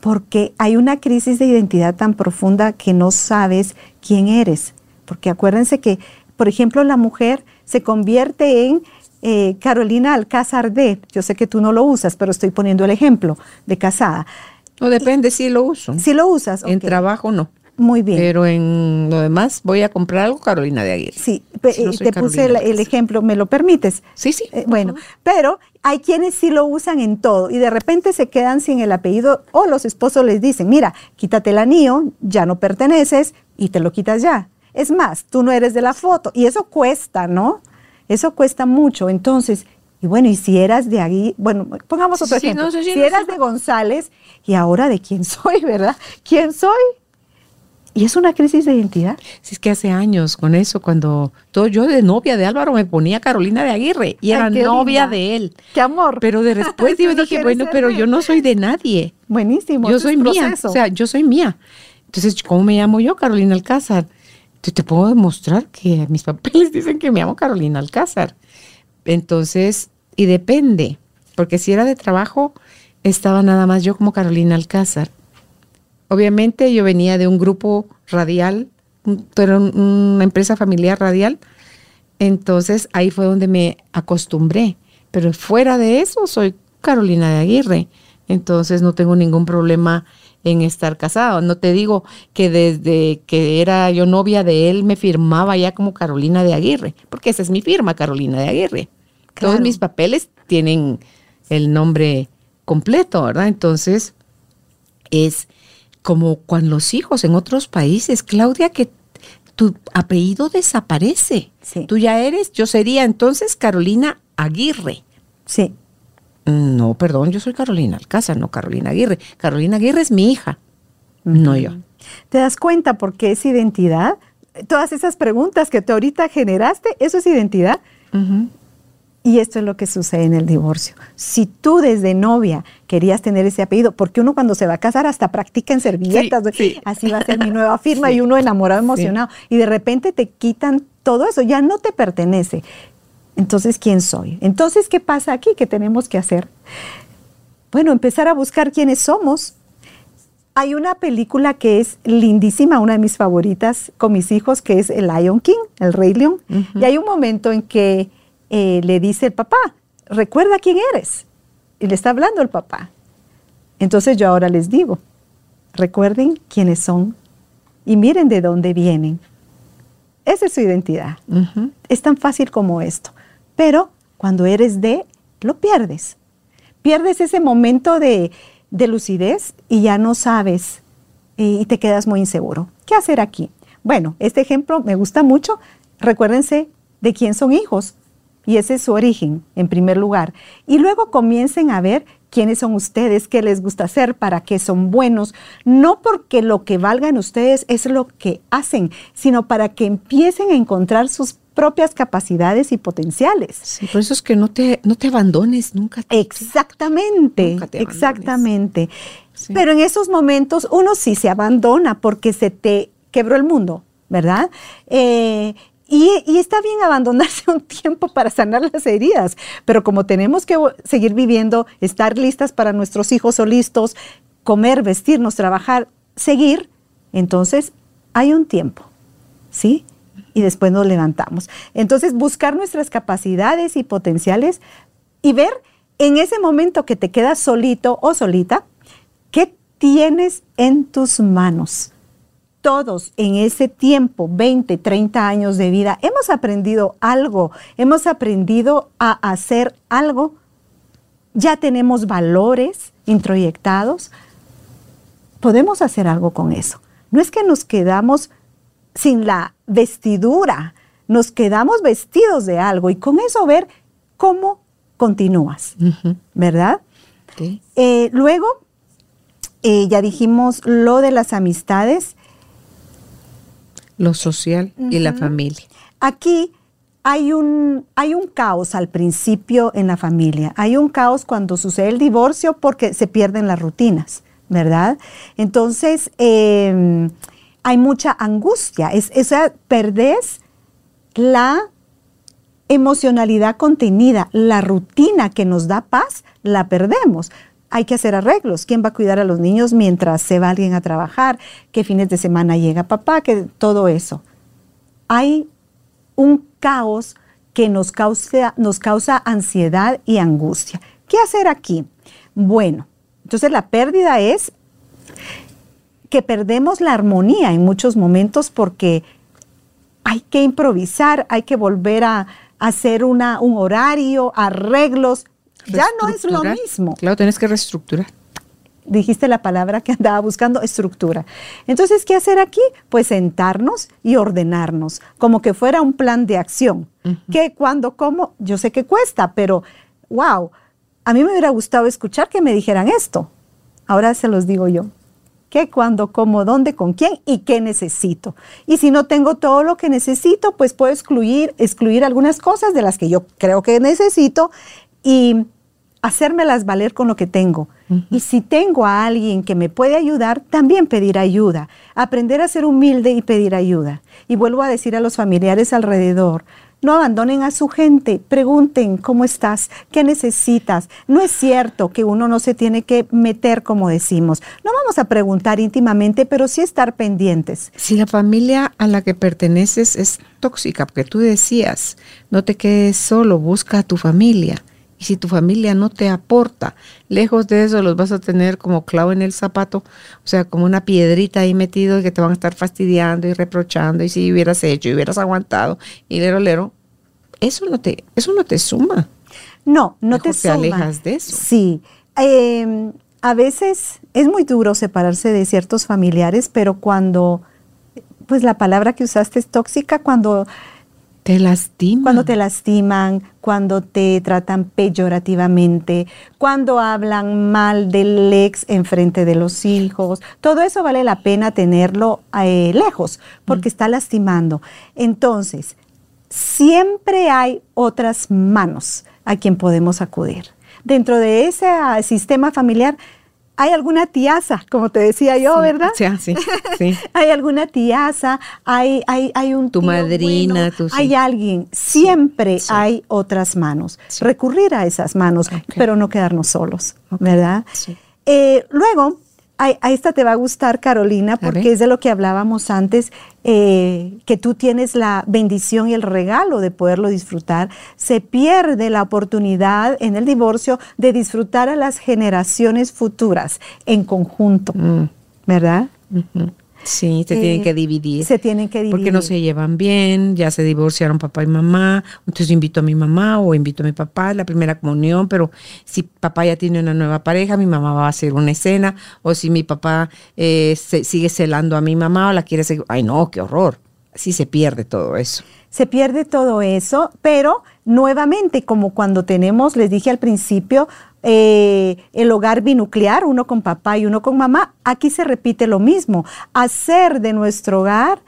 Porque hay una crisis de identidad tan profunda que no sabes quién eres. Porque acuérdense que, por ejemplo, la mujer se convierte en eh, Carolina Alcázar de, yo sé que tú no lo usas, pero estoy poniendo el ejemplo de casada. No depende si lo uso. Si lo usas, En trabajo no. muy bien. Pero en lo demás voy a comprar algo Carolina de Aguirre. Sí, Si no eh, te puse el, ejemplo, ¿me lo permites? Sí, sí. Eh, bueno, pero hay quienes sí lo usan en todo y de repente se quedan sin el apellido o los esposos les dicen, mira, quítate el anillo, ya no perteneces y te lo quitas ya. Es más, tú no eres de la foto y eso cuesta, ¿no? Eso cuesta mucho. Entonces, y bueno, y si eras de ahí, bueno, pongamos otro Sí, ejemplo. no, sí, sí, si no, eras de González y ahora de quién soy, ¿verdad? ¿Quién soy? Y es una crisis de identidad. Si es que hace años con eso, cuando todo yo de novia de Álvaro me ponía Carolina de Aguirre y Ay, era novia linda. de él. ¡Qué amor! Pero de después yo dije, bueno, pero yo no soy de nadie. Buenísimo. Yo soy mía. proceso. O sea, yo soy mía. Entonces, ¿cómo me llamo yo? Carolina Alcázar. Te, puedo demostrar que mis papeles dicen que me llamo Carolina Alcázar. Entonces, y depende, porque si era de trabajo, estaba nada más yo como Carolina Alcázar. Obviamente yo venía de un grupo radial, un- una empresa familiar radial, entonces ahí fue donde me acostumbré. Pero fuera de eso, soy Carolina de Aguirre. Entonces no tengo ningún problema en estar casado. No te digo que desde que era yo novia de él me firmaba ya como Carolina de Aguirre, porque esa es mi firma, Carolina de Aguirre. Todos mis papeles tienen el nombre completo, ¿verdad? Entonces es como cuando los hijos en otros países, Claudia, que tu apellido desaparece. Tú ya eres, yo sería entonces Carolina Aguirre. Sí. No, perdón, yo soy Carolina Alcázar, no Carolina Aguirre. Carolina Aguirre es mi hija, no yo. ¿Te das cuenta por qué es identidad? Todas esas preguntas que tú ahorita generaste, eso es identidad. Y esto es lo que sucede en el divorcio. Si tú desde novia querías tener ese apellido, porque uno cuando se va a casar hasta practica en servilletas, así va a ser mi nueva firma y uno enamorado, emocionado, y de repente te quitan todo eso, ya no te pertenece. Entonces, ¿quién soy? Entonces, ¿qué pasa aquí? ¿Qué tenemos que hacer? Bueno, empezar a buscar quiénes somos. Hay una película que es lindísima, una de mis favoritas con mis hijos, que es El Lion King, el Rey León. Y hay un momento en que eh, le dice el papá, recuerda quién eres. Y le está hablando el papá. Entonces yo ahora les digo, recuerden quiénes son y miren de dónde vienen. Esa es su identidad. Es tan fácil como esto. Pero cuando eres de, lo pierdes. Pierdes ese momento de, lucidez y ya no sabes y te quedas muy inseguro. ¿Qué hacer aquí? Bueno, este ejemplo me gusta mucho. Recuérdense de quién son hijos. Y ese es su origen, en primer lugar. Y luego comiencen a ver quiénes son ustedes, qué les gusta hacer, para qué son buenos. No porque lo que valgan ustedes es lo que hacen, sino para que empiecen a encontrar sus propias capacidades y potenciales. Sí, por eso es que no te, no te abandones nunca. exactamente, exactamente. Pero en esos momentos uno sí se abandona porque se te quebró el mundo, ¿verdad? Eh, y, y, está bien abandonarse un tiempo para sanar las heridas, pero como tenemos que seguir viviendo, estar listas para nuestros hijos o listos, comer, vestirnos, trabajar, seguir, entonces hay un tiempo, ¿sí? Y después nos levantamos. Entonces, buscar nuestras capacidades y potenciales y ver en ese momento que te quedas solito o solita, ¿qué tienes en tus manos? Todos en ese tiempo, 20, 30 años de vida, hemos aprendido algo, hemos aprendido a hacer algo, ya tenemos valores introyectados, podemos hacer algo con eso. No es que nos quedamos sin la vestidura, nos quedamos vestidos de algo y con eso ver cómo continúas, ¿verdad? Eh, luego, eh, ya dijimos lo de las amistades. Lo social y la familia. Aquí hay un, hay un caos al principio en la familia. Hay un caos cuando sucede el divorcio porque se pierden las rutinas, ¿verdad? Entonces, em, hay mucha angustia. Es, esa perdés la emocionalidad contenida, la rutina que nos da paz, la perdemos. Hay que hacer arreglos. ¿Quién va a cuidar a los niños mientras se va alguien a trabajar? ¿Qué fines de semana llega papá? Que todo eso. Hay un caos que nos causa, nos causa ansiedad y angustia. ¿Qué hacer aquí? Bueno, entonces la pérdida es que perdemos la armonía en muchos momentos porque hay que improvisar, hay que volver a, hacer una, un horario, arreglos. Ya no es lo mismo. Claro, tienes que reestructurar. Dijiste la palabra que andaba buscando, estructura. Entonces, ¿qué hacer aquí? Pues sentarnos y ordenarnos, como que fuera un plan de acción. ¿Qué, cuándo, cómo? Yo sé que cuesta, pero wow, a mí me hubiera gustado escuchar que me dijeran esto. Ahora se los digo yo qué, cuándo, cómo, dónde, con quién y qué necesito. Y si no tengo todo lo que necesito, pues puedo excluir, excluir algunas cosas de las que yo creo que necesito y hacérmelas valer con lo que tengo. Y si tengo a alguien que me puede ayudar, también pedir ayuda. Aprender a ser humilde y pedir ayuda. Y vuelvo a decir a los familiares alrededor, no abandonen a su gente, pregunten cómo estás, qué necesitas. No es cierto que uno no se tiene que meter como decimos. No vamos a preguntar íntimamente, pero sí estar pendientes. Si la familia a la que perteneces es tóxica, porque tú decías, no te quedes solo, busca a tu familia. Y si tu familia no te aporta, lejos de eso los vas a tener como clavo en el zapato, o sea, como una piedrita ahí metido que te van a estar fastidiando y reprochando. Y si hubieras hecho y hubieras aguantado, y lero, lero, eso no te, eso no te suma. No, no te, te suma. alejas de eso. Sí. Eh, a veces es muy duro separarse de ciertos familiares, pero cuando, pues la palabra que usaste es tóxica, cuando te lastiman. Cuando te lastiman, cuando te tratan peyorativamente, cuando hablan mal del ex en frente de los hijos. Todo eso vale la pena tenerlo eh, lejos porque mm. está lastimando. Entonces, siempre hay otras manos a quien podemos acudir. Dentro de ese ah, sistema familiar hay alguna tiaza, como te decía yo, ¿verdad? Sí, sí, sí. hay alguna tiaza, hay, hay, hay un tu madrina, tu hay alguien. Siempre hay otras manos. Recurrir a esas manos, pero no quedarnos solos, ¿verdad? Eh, luego, a, esta te va a gustar, Carolina, porque es de lo que hablábamos antes, eh, que tú tienes la bendición y el regalo de poderlo disfrutar. Se pierde la oportunidad en el divorcio de disfrutar a las generaciones futuras en conjunto, mm. ¿verdad? Sí, se tienen eh, que dividir. Se tienen que dividir. Porque no se llevan bien, ya se divorciaron papá y mamá, entonces invito a mi mamá o invito a mi papá, la primera comunión, pero si papá ya tiene una nueva pareja, mi mamá va a hacer una escena, o si mi papá eh, se, sigue celando a mi mamá o la quiere seguir, ay no, qué horror. Sí se pierde todo eso. Se pierde todo eso, pero nuevamente, como cuando tenemos, les dije al principio, eh, el hogar binuclear, uno con papá y uno con mamá, aquí se repite lo mismo, hacer de nuestro hogar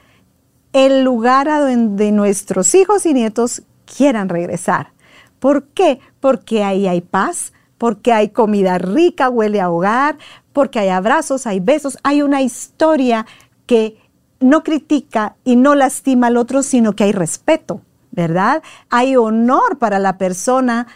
el lugar a donde nuestros hijos y nietos quieran regresar. ¿Por qué? Porque ahí hay paz, porque hay comida rica, huele a hogar, porque hay abrazos, hay besos, hay una historia que no critica y no lastima al otro, sino que hay respeto, ¿verdad? Hay honor para la persona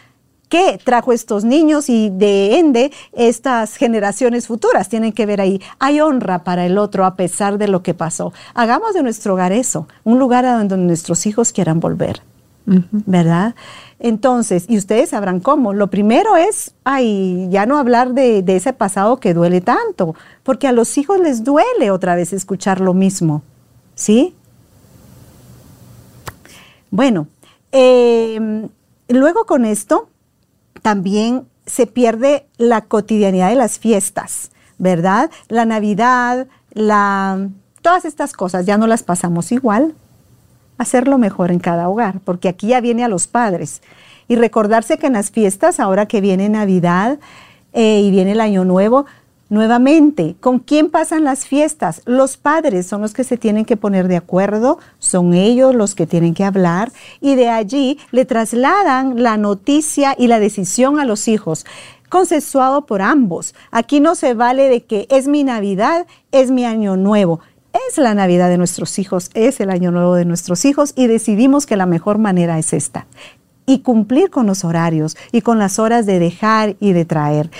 que trajo estos niños y de ende estas generaciones futuras tienen que ver ahí. Hay honra para el otro a pesar de lo que pasó. Hagamos de nuestro hogar eso, un lugar a donde nuestros hijos quieran volver, ¿verdad? Entonces, y ustedes sabrán cómo. Lo primero es, ay, ya no hablar de, ese pasado que duele tanto, porque a los hijos les duele otra vez escuchar lo mismo, ¿sí? Bueno, em, luego con esto, también se pierde la cotidianidad de las fiestas, ¿verdad? La Navidad, la, todas estas cosas ya no las pasamos igual. Hacerlo mejor en cada hogar, porque aquí ya viene a los padres. Y recordarse que en las fiestas, ahora que viene Navidad eh, y viene el Año Nuevo, Nuevamente, ¿con quién pasan las fiestas? Los padres son los que se tienen que poner de acuerdo, son ellos los que tienen que hablar y de allí le trasladan la noticia y la decisión a los hijos consensuado por ambos. Aquí no se vale de que es mi Navidad, es mi año nuevo. Es la Navidad de nuestros hijos, es el año nuevo de nuestros hijos y decidimos que la mejor manera es esta. Y cumplir con los horarios y con las horas de dejar y de traer.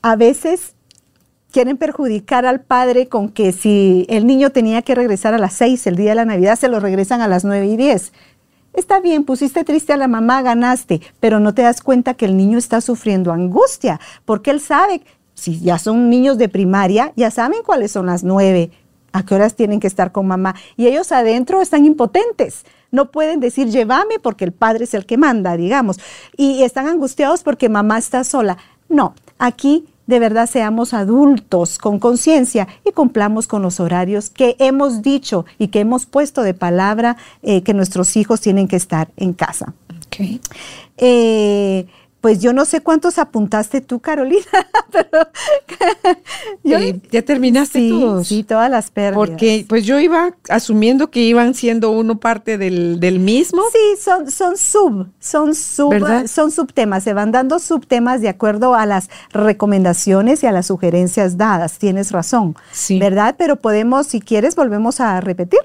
A veces quieren perjudicar al padre con que si el niño tenía que regresar a las seis el día de la Navidad, se lo regresan a las nueve y diez. Está bien, pusiste triste a la mamá, ganaste, pero no te das cuenta que el niño está sufriendo angustia, porque él sabe, si ya son niños de primaria, ya saben cuáles son las nueve, a qué horas tienen que estar con mamá, y ellos adentro están impotentes. No pueden decir llévame porque el padre es el que manda, digamos, y están angustiados porque mamá está sola. No, aquí de verdad seamos adultos con conciencia y cumplamos con los horarios que hemos dicho y que hemos puesto de palabra eh, que nuestros hijos tienen que estar en casa. Okay. Eh, pues yo no sé cuántos apuntaste tú, Carolina, pero eh, ya terminaste sí, todos. Sí, todas las pérdidas. Porque pues yo iba asumiendo que iban siendo uno parte del, mismo. Sí, son, son sub, son sub, son subtemas, se van dando subtemas de acuerdo a las recomendaciones y a las sugerencias dadas. Tienes razón, sí. ¿verdad? Pero podemos, si quieres, volvemos a repetir.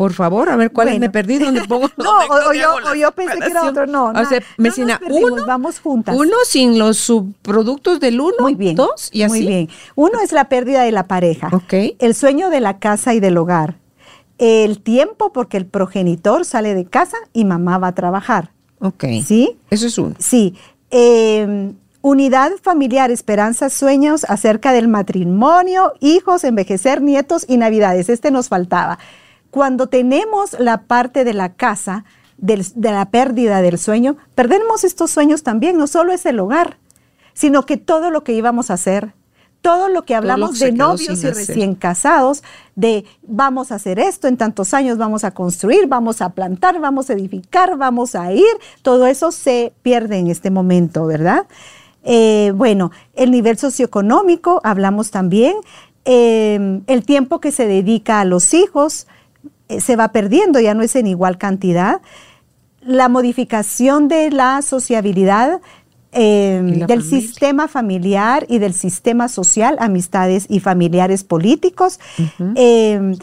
Por favor, a ver cuál me perdí, dónde pongo. no, o, yo, pensé que era otro, no. O sea, Mesina, uno, vamos juntas. Uno sin los subproductos del uno, muy bien, dos y así. Muy bien. Uno es la pérdida de la pareja. Ok. El sueño de la casa y del hogar. El tiempo porque el progenitor sale de casa y mamá va a trabajar. Ok. ¿Sí? Eso es uno. Sí. Eh, unidad familiar, esperanzas, sueños acerca del matrimonio, hijos, envejecer, nietos y navidades. Este nos faltaba. Cuando tenemos la parte de la casa, de la pérdida del sueño, perdemos estos sueños también. No solo es el hogar, sino que todo lo que íbamos a hacer, todo lo que hablamos de novios y recién casados, de vamos a hacer esto, en tantos años vamos a construir, vamos a plantar, vamos a edificar, vamos a ir, todo eso se pierde en este momento, ¿verdad? Eh, bueno, el nivel socioeconómico, hablamos también, em, el tiempo que se dedica a los hijos eh, se va perdiendo, ya no es en igual cantidad. La modificación de la sociabilidad, Em, del sistema familiar y del sistema social, amistades y familiares políticos. Em,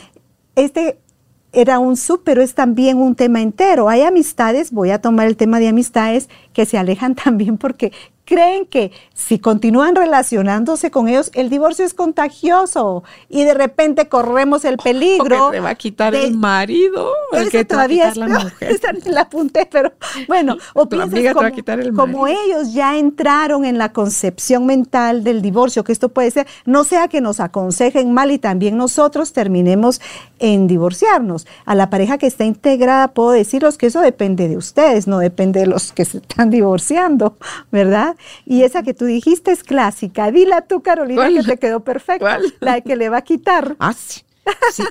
este era un sub, pero es también un tema entero. Hay amistades, voy a tomar el tema de amistades, que se alejan también porque creen que si continúan relacionándose con ellos, el divorcio es contagioso y de repente corremos el peligro. que te va a quitar el marido, el que todavía te va a quitar la mujer. Esa la apunté, pero bueno, o piensas como, como ellos ya entraron en la concepción mental del divorcio, que esto puede ser, no sea que nos aconsejen mal y también nosotros terminemos en divorciarnos. A la pareja que está integrada puedo deciros que eso depende de ustedes, no depende de los que se están divorciando, ¿verdad? Y esa que tú dijiste es clásica. Dila tú, Carolina, que te quedó perfecta. La que le va a quitar. Ah, sí.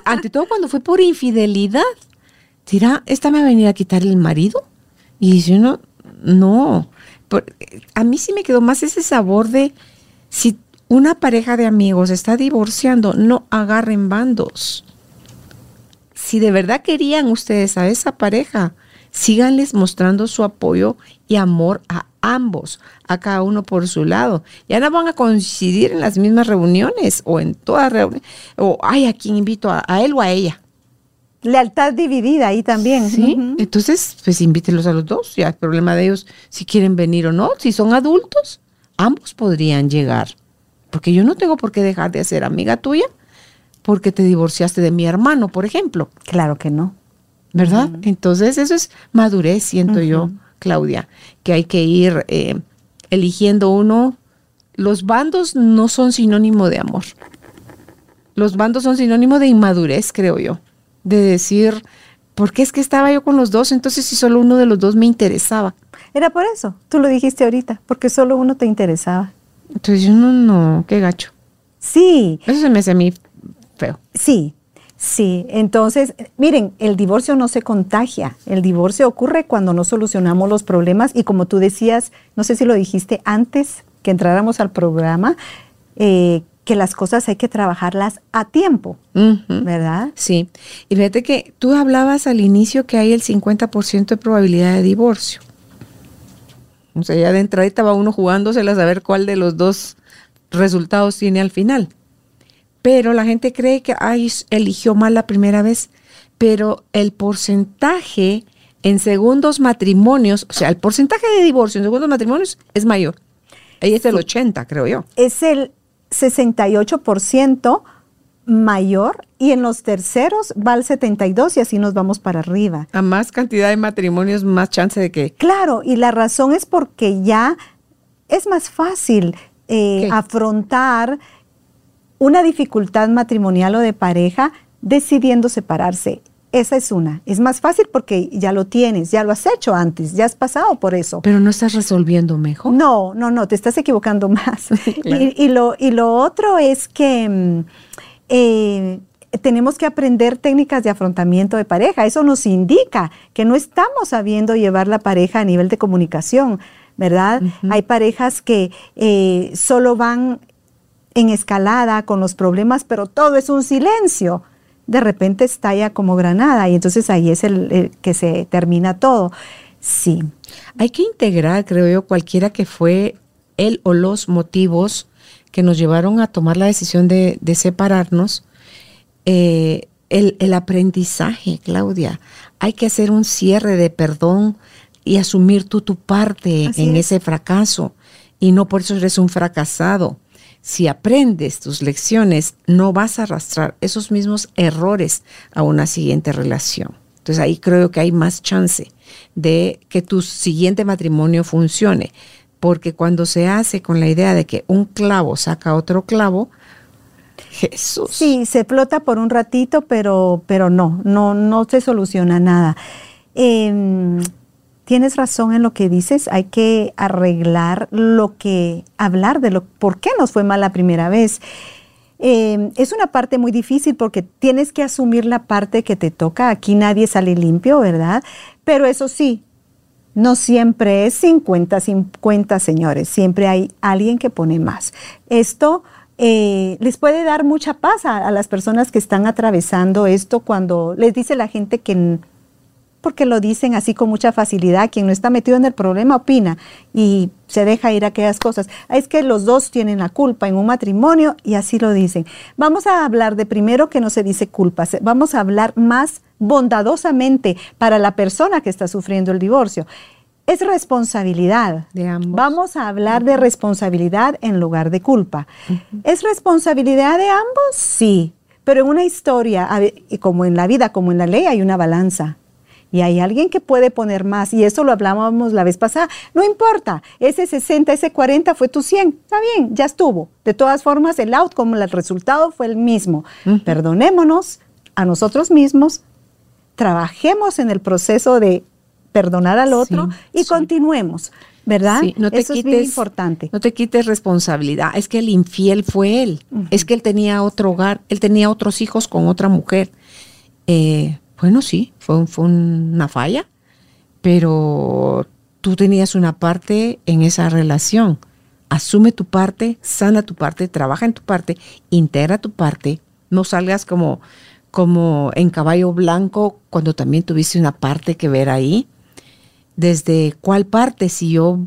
Ante todo cuando fue por infidelidad. Dirá, ¿esta me va a venir a quitar el marido? Y dice uno, no. a mí sí me quedó más ese sabor de si una pareja de amigos está divorciando, no agarren bandos. Si de verdad querían ustedes a esa pareja, síganles mostrando su apoyo y amor a ambos, a cada uno por su lado. Ya no van a coincidir en las mismas reuniones o en todas reuniones, o ay, a quién invito, a, él o a ella. Lealtad dividida ahí también. Sí, entonces, pues invítelos a los dos, ya el problema de ellos si quieren venir o no. Si son adultos, ambos podrían llegar. Porque yo no tengo por qué dejar de ser amiga tuya porque te divorciaste de mi hermano, por ejemplo. Claro que no. ¿Verdad? Entonces, eso es madurez, siento yo. Claudia, que hay que ir eh, eligiendo uno. Los bandos no son sinónimo de amor. Los bandos son sinónimo de inmadurez, creo yo. De decir, ¿por qué es que estaba yo con los dos? Entonces, si solo uno de los dos me interesaba. Era por eso, tú lo dijiste ahorita, porque solo uno te interesaba. Entonces, yo no, no, qué gacho. Sí. Eso se me hace a mí feo. Sí, Sí, entonces, miren, el divorcio no se contagia. El divorcio ocurre cuando no solucionamos los problemas y como tú decías, no sé si lo dijiste antes que entráramos al programa, eh, que las cosas hay que trabajarlas a tiempo, ¿verdad? Sí. Y fíjate que tú hablabas al inicio que hay el 50% de probabilidad de divorcio. O sea, ya de entrada va uno jugándose a saber cuál de los dos resultados tiene al final pero la gente cree que ay, eligió mal la primera vez, pero el porcentaje en segundos matrimonios, o sea, el porcentaje de divorcio en segundos matrimonios es mayor. Ahí es el 80, creo yo. Es el 68% mayor y en los terceros va al 72 y así nos vamos para arriba. A más cantidad de matrimonios, más chance de que... Claro, y la razón es porque ya es más fácil eh, afrontar una dificultad matrimonial o de pareja decidiendo separarse. Esa es una. Es más fácil porque ya lo tienes, ya lo has hecho antes, ya has pasado por eso. Pero no estás resolviendo mejor. No, no, no, te estás equivocando más. y, lo, y lo otro es que mm, eh, tenemos que aprender técnicas de afrontamiento de pareja. Eso nos indica que no estamos sabiendo llevar la pareja a nivel de comunicación. ¿verdad? Hay parejas que eh, solo van en escalada con los problemas, pero todo es un silencio. De repente estalla como granada y entonces ahí es el, que se termina todo. Sí. Hay que integrar, creo yo, cualquiera que fue el o los motivos que nos llevaron a tomar la decisión de, separarnos. Eh, el, aprendizaje, Claudia. Hay que hacer un cierre de perdón y asumir tú tu parte en ese fracaso. Y no por eso eres un fracasado si aprendes tus lecciones, no vas a arrastrar esos mismos errores a una siguiente relación. Entonces ahí creo que hay más chance de que tu siguiente matrimonio funcione porque cuando se hace con la idea de que un clavo saca otro clavo, Jesús. Sí, se flota por un ratito, pero, pero no, no, no se soluciona nada. Em, tienes razón en lo que dices, hay que arreglar lo que, hablar de lo, por qué nos fue mal la primera vez. Em, es una parte muy difícil porque tienes que asumir la parte que te toca. Aquí nadie sale limpio, ¿verdad? Pero eso sí, no siempre es 50-50, señores. Siempre hay alguien que pone más. Esto eh, les puede dar mucha paz a, las personas que están atravesando esto cuando les dice la gente que porque lo dicen así con mucha facilidad, quien no está metido en el problema opina y se deja ir a aquellas cosas. Es que los dos tienen la culpa en un matrimonio y así lo dicen. Vamos a hablar de primero que no se dice culpa, vamos a hablar más bondadosamente para la persona que está sufriendo el divorcio es responsabilidad. De ambos. Vamos a hablar de responsabilidad en lugar de culpa. ¿Es responsabilidad de ambos? Sí. Pero en una historia, como en la vida, como en la ley, hay una balanza. Y hay alguien que puede poner más, y eso lo hablábamos la vez pasada. No importa, ese 60, ese 40 fue tu 100. Está bien, ya estuvo. De todas formas, el outcome, el resultado fue el mismo. Perdonémonos a nosotros mismos, trabajemos en el proceso de perdonar al otro y continuemos, ¿verdad? no te Eso quites, es bien importante. No te quites responsabilidad. Es que el infiel fue él. Es que él tenía otro hogar, él tenía otros hijos con otra mujer. Eh, bueno, sí, fue, fue una falla, pero tú tenías una parte en esa relación. Asume tu parte, sana tu parte, trabaja en tu parte, integra tu parte. No salgas como, como en caballo blanco cuando también tuviste una parte que ver ahí desde cuál parte, si yo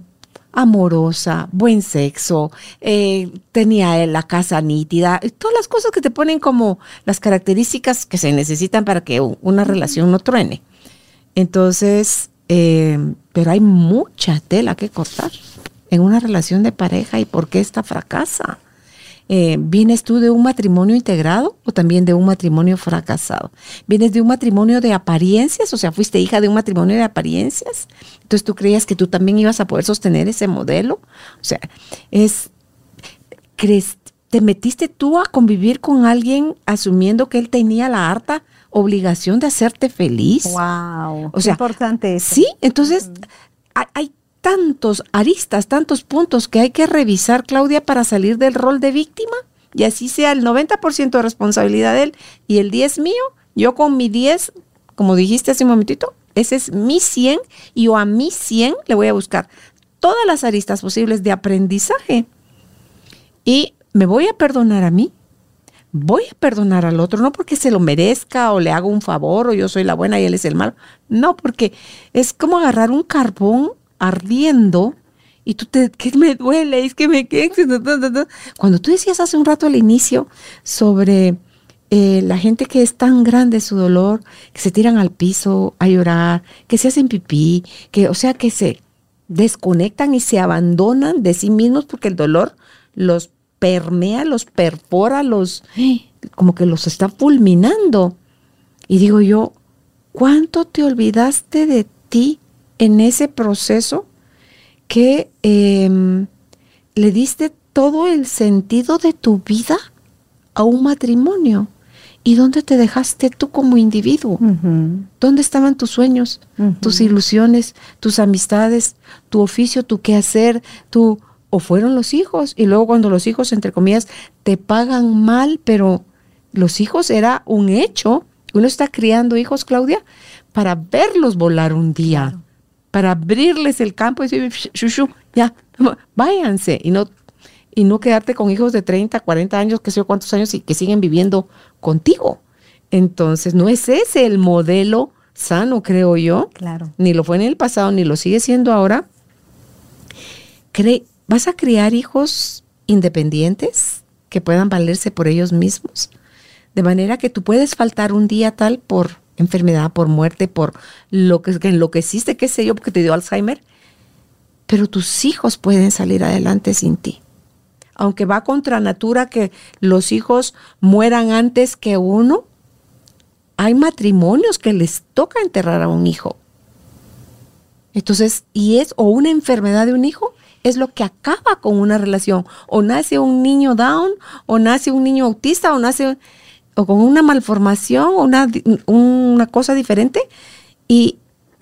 amorosa, buen sexo, eh, tenía la casa nítida, todas las cosas que te ponen como las características que se necesitan para que una relación no truene. Entonces, eh, pero hay mucha tela que cortar en una relación de pareja y por qué esta fracasa. Eh, ¿vienes tú de un matrimonio integrado o también de un matrimonio fracasado? ¿Vienes de un matrimonio de apariencias? O sea, fuiste hija de un matrimonio de apariencias. Entonces tú creías que tú también ibas a poder sostener ese modelo. O sea, es, ¿crees, ¿te metiste tú a convivir con alguien asumiendo que él tenía la harta obligación de hacerte feliz? Wow. O sea, importante eso. Sí, entonces hay, hay tantos aristas, tantos puntos que hay que revisar, Claudia, para salir del rol de víctima y así sea el 90% de responsabilidad de él y el 10 mío, yo con mi 10, como dijiste hace un momentito, ese es mi 100 y yo a mi 100 le voy a buscar todas las aristas posibles de aprendizaje y me voy a perdonar a mí. Voy a perdonar al otro, no porque se lo merezca o le hago un favor o yo soy la buena y él es el malo. No, porque es como agarrar un carbón ardiendo y tú te, que me duele, es que me Cuando tú decías hace un rato al inicio sobre eh, la gente que es tan grande su dolor, que se tiran al piso a llorar, que se hacen pipí, que, o sea, que se desconectan y se abandonan de sí mismos porque el dolor los permea, los perfora, los, como que los está fulminando. Y digo yo, ¿cuánto te olvidaste de ti en ese proceso que em, le diste todo el sentido de tu vida a un matrimonio. ¿Y dónde te dejaste tú como individuo? ¿Dónde estaban tus sueños, tus ilusiones, tus amistades, tu oficio, tu quehacer, tu... o fueron los hijos? Y luego cuando los hijos, entre comillas, te pagan mal, pero los hijos era un hecho. Uno está criando hijos, Claudia, para verlos volar un día para abrirles el campo y decir, ya, váyanse y no, y no quedarte con hijos de 30, 40 años, que sé yo cuántos años y que siguen viviendo contigo. Entonces, no es ese el modelo sano, creo yo. Claro. Ni lo fue en el pasado, ni lo sigue siendo ahora. ¿Vas a criar hijos independientes que puedan valerse por ellos mismos? De manera que tú puedes faltar un día tal por enfermedad, por muerte, por lo que enloqueciste, qué sé yo, porque te dio Alzheimer. Pero tus hijos pueden salir adelante sin ti. Aunque va contra natura que los hijos mueran antes que uno, hay matrimonios que les toca enterrar a un hijo. Entonces, y es o una enfermedad de un hijo, es lo que acaba con una relación. O nace un niño down, o nace un niño autista, o nace o con una malformación, o una, una cosa diferente, y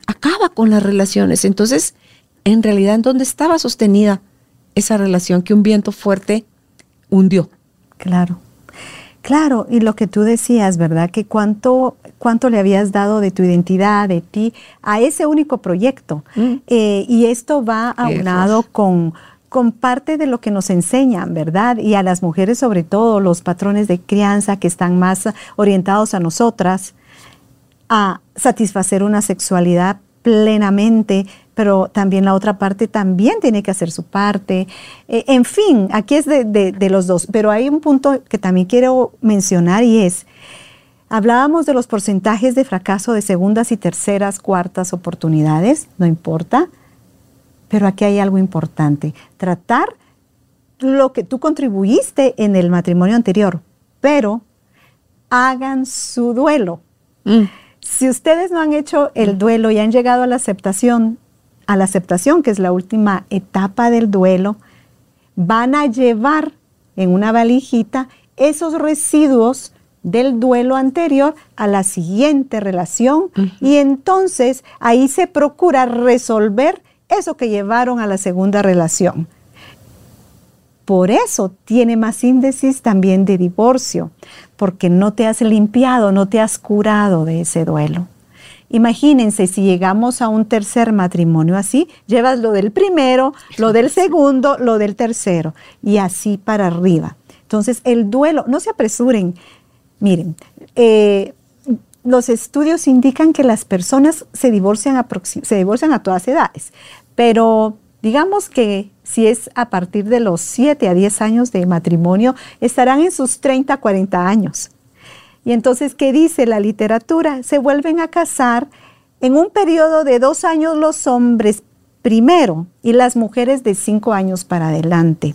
acaba con las relaciones. Entonces, en realidad, ¿en dónde estaba sostenida esa relación que un viento fuerte hundió? Claro. Claro, y lo que tú decías, ¿verdad? Que cuánto, cuánto le habías dado de tu identidad, de ti, a ese único proyecto. Mm. Eh, y esto va aunado con, con parte de lo que nos enseñan, ¿verdad? Y a las mujeres sobre todo, los patrones de crianza que están más orientados a nosotras, a satisfacer una sexualidad plenamente, pero también la otra parte también tiene que hacer su parte. Eh, en fin, aquí es de, los dos, pero hay un punto que también quiero mencionar y es, hablábamos de los porcentajes de fracaso de segundas y terceras, cuartas oportunidades, no importa, pero aquí hay algo importante, tratar lo que tú contribuiste en el matrimonio anterior, pero hagan su duelo. Mm. Si ustedes no han hecho el duelo y han llegado a la aceptación, a la aceptación, que es la última etapa del duelo, van a llevar en una valijita esos residuos del duelo anterior a la siguiente relación y entonces ahí se procura resolver eso que llevaron a la segunda relación. Por eso tiene más índices también de divorcio, porque no te has limpiado, no te has curado de ese duelo. Imagínense si llegamos a un tercer matrimonio así, llevas lo del primero, lo del segundo, lo del tercero y así para arriba. Entonces el duelo, no se apresuren. Miren, eh, los estudios indican que las personas se divorcian, a, se divorcian a todas edades, pero digamos que si es a partir de los 7 a 10 años de matrimonio, estarán en sus 30, 40 años. Y entonces, ¿qué dice la literatura? Se vuelven a casar en un periodo de dos años los hombres primero y las mujeres de cinco años para adelante.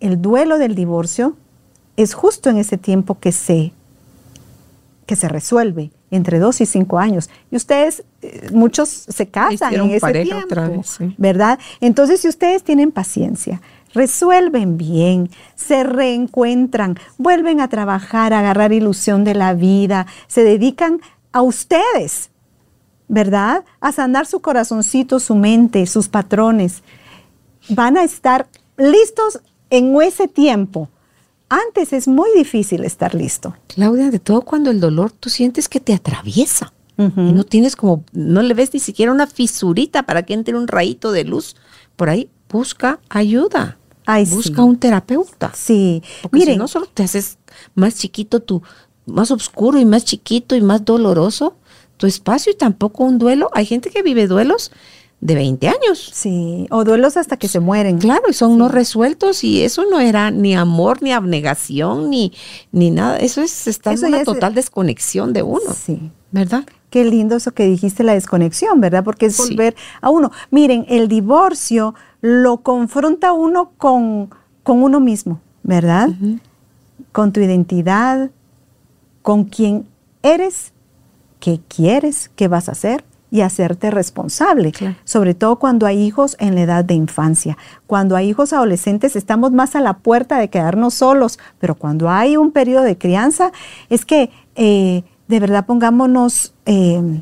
El duelo del divorcio es justo en ese tiempo que se, que se resuelve entre dos y cinco años. Y ustedes, eh, muchos se casan en ese tiempo, ¿verdad? Entonces, si ustedes tienen paciencia, resuelven bien, se reencuentran, vuelven a trabajar, a agarrar ilusión de la vida, se dedican a ustedes, ¿verdad? A sanar su corazoncito, su mente, sus patrones. Van a estar listos en ese tiempo antes es muy difícil estar listo. Claudia, de todo cuando el dolor tú sientes que te atraviesa. y no tienes como, no le ves ni siquiera una fisurita para que entre un rayito de luz. Por ahí busca ayuda. busca un terapeuta. Sí. Porque Miren, si no solo te haces más chiquito tu, más oscuro y más chiquito y más doloroso tu espacio y tampoco un duelo. Hay gente que vive duelos de 20 años. Sí, o duelos hasta que se mueren. Claro, y son no resueltos y eso no era ni amor, ni abnegación, ni, ni nada. Eso es estar en una total desconexión de uno. Sí. ¿Verdad? Qué lindo eso que dijiste, la desconexión, ¿verdad? Porque es volver a uno. Miren, el divorcio lo confronta uno con, con uno mismo, ¿verdad? Con tu identidad, con quién eres, qué quieres, qué vas a hacer y hacerte responsable, sobre todo cuando hay hijos en la edad de infancia. Cuando hay hijos adolescentes estamos más a la puerta de quedarnos solos, pero cuando hay un periodo de crianza es que eh, de verdad pongámonos, eh,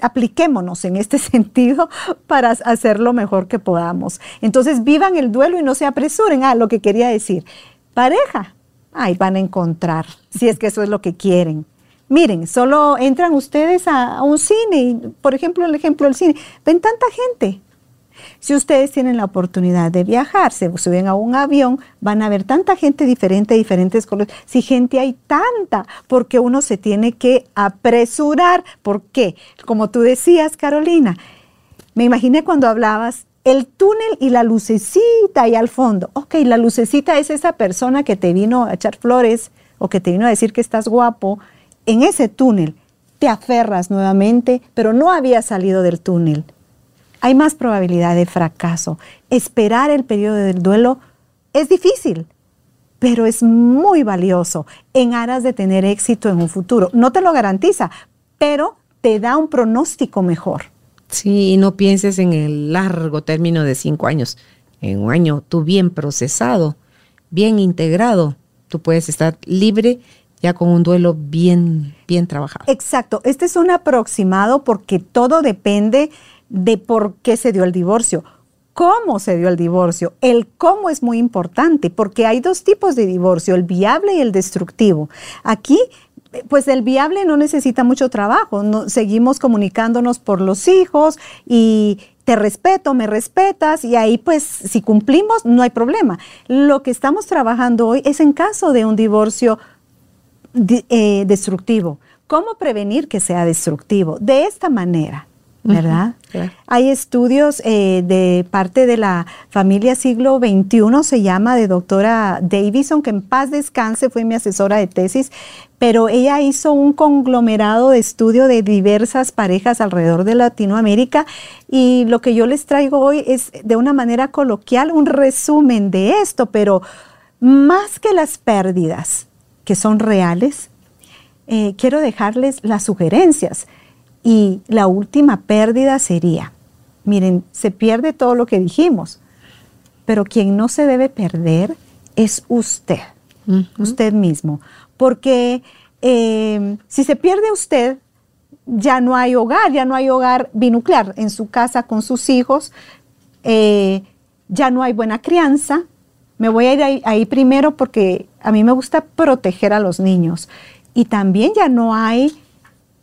apliquémonos en este sentido para hacer lo mejor que podamos. Entonces vivan el duelo y no se apresuren. Ah, lo que quería decir, pareja, ahí van a encontrar, si es que eso es lo que quieren Miren, solo entran ustedes a, un cine, por ejemplo, el ejemplo del cine, ven tanta gente. Si ustedes tienen la oportunidad de viajar, se suben a un avión, van a ver tanta gente diferente, diferentes colores. Si gente hay tanta, porque uno se tiene que apresurar. ¿Por qué? Como tú decías, Carolina, me imaginé cuando hablabas el túnel y la lucecita ahí al fondo. Ok, la lucecita es esa persona que te vino a echar flores o que te vino a decir que estás guapo en ese túnel te aferras nuevamente, pero no habías salido del túnel, hay más probabilidad de fracaso. Esperar el periodo del duelo es difícil, pero es muy valioso en aras de tener éxito en un futuro. No te lo garantiza, pero te da un pronóstico mejor. Sí, no pienses en el largo término de cinco años. En un año, tú bien procesado, bien integrado, tú puedes estar libre ya con un duelo bien, bien trabajado. Exacto. Este es un aproximado porque todo depende de por qué se dio el divorcio cómo se dio el divorcio. El cómo es muy importante porque hay dos tipos de divorcio, el viable y el destructivo. Aquí pues el viable no necesita mucho trabajo, seguimos comunicándonos por los hijos y te respeto, me respetas y ahí pues si cumplimos no hay problema. Lo que estamos trabajando hoy es en caso de un divorcio eh, destructivo. ¿Cómo prevenir que sea destructivo? De esta manera. ¿verdad? Hay estudios eh, de parte de la familia siglo XXI, se llama de doctora Davison, que en paz descanse, fue mi asesora de tesis, pero ella hizo un conglomerado de estudio de diversas parejas alrededor de Latinoamérica y lo que yo les traigo hoy es de una manera coloquial un resumen de esto, pero más que las pérdidas que son reales, eh, quiero dejarles las sugerencias y la última pérdida sería, miren, se pierde todo lo que dijimos, pero quien no se debe perder es usted, usted mismo. Porque eh, si se pierde usted, ya no hay hogar, ya no hay hogar binuclear en su casa con sus hijos, eh, ya no hay buena crianza. Me voy a ir ahí, primero porque a mí me gusta proteger a los niños. Y también ya no hay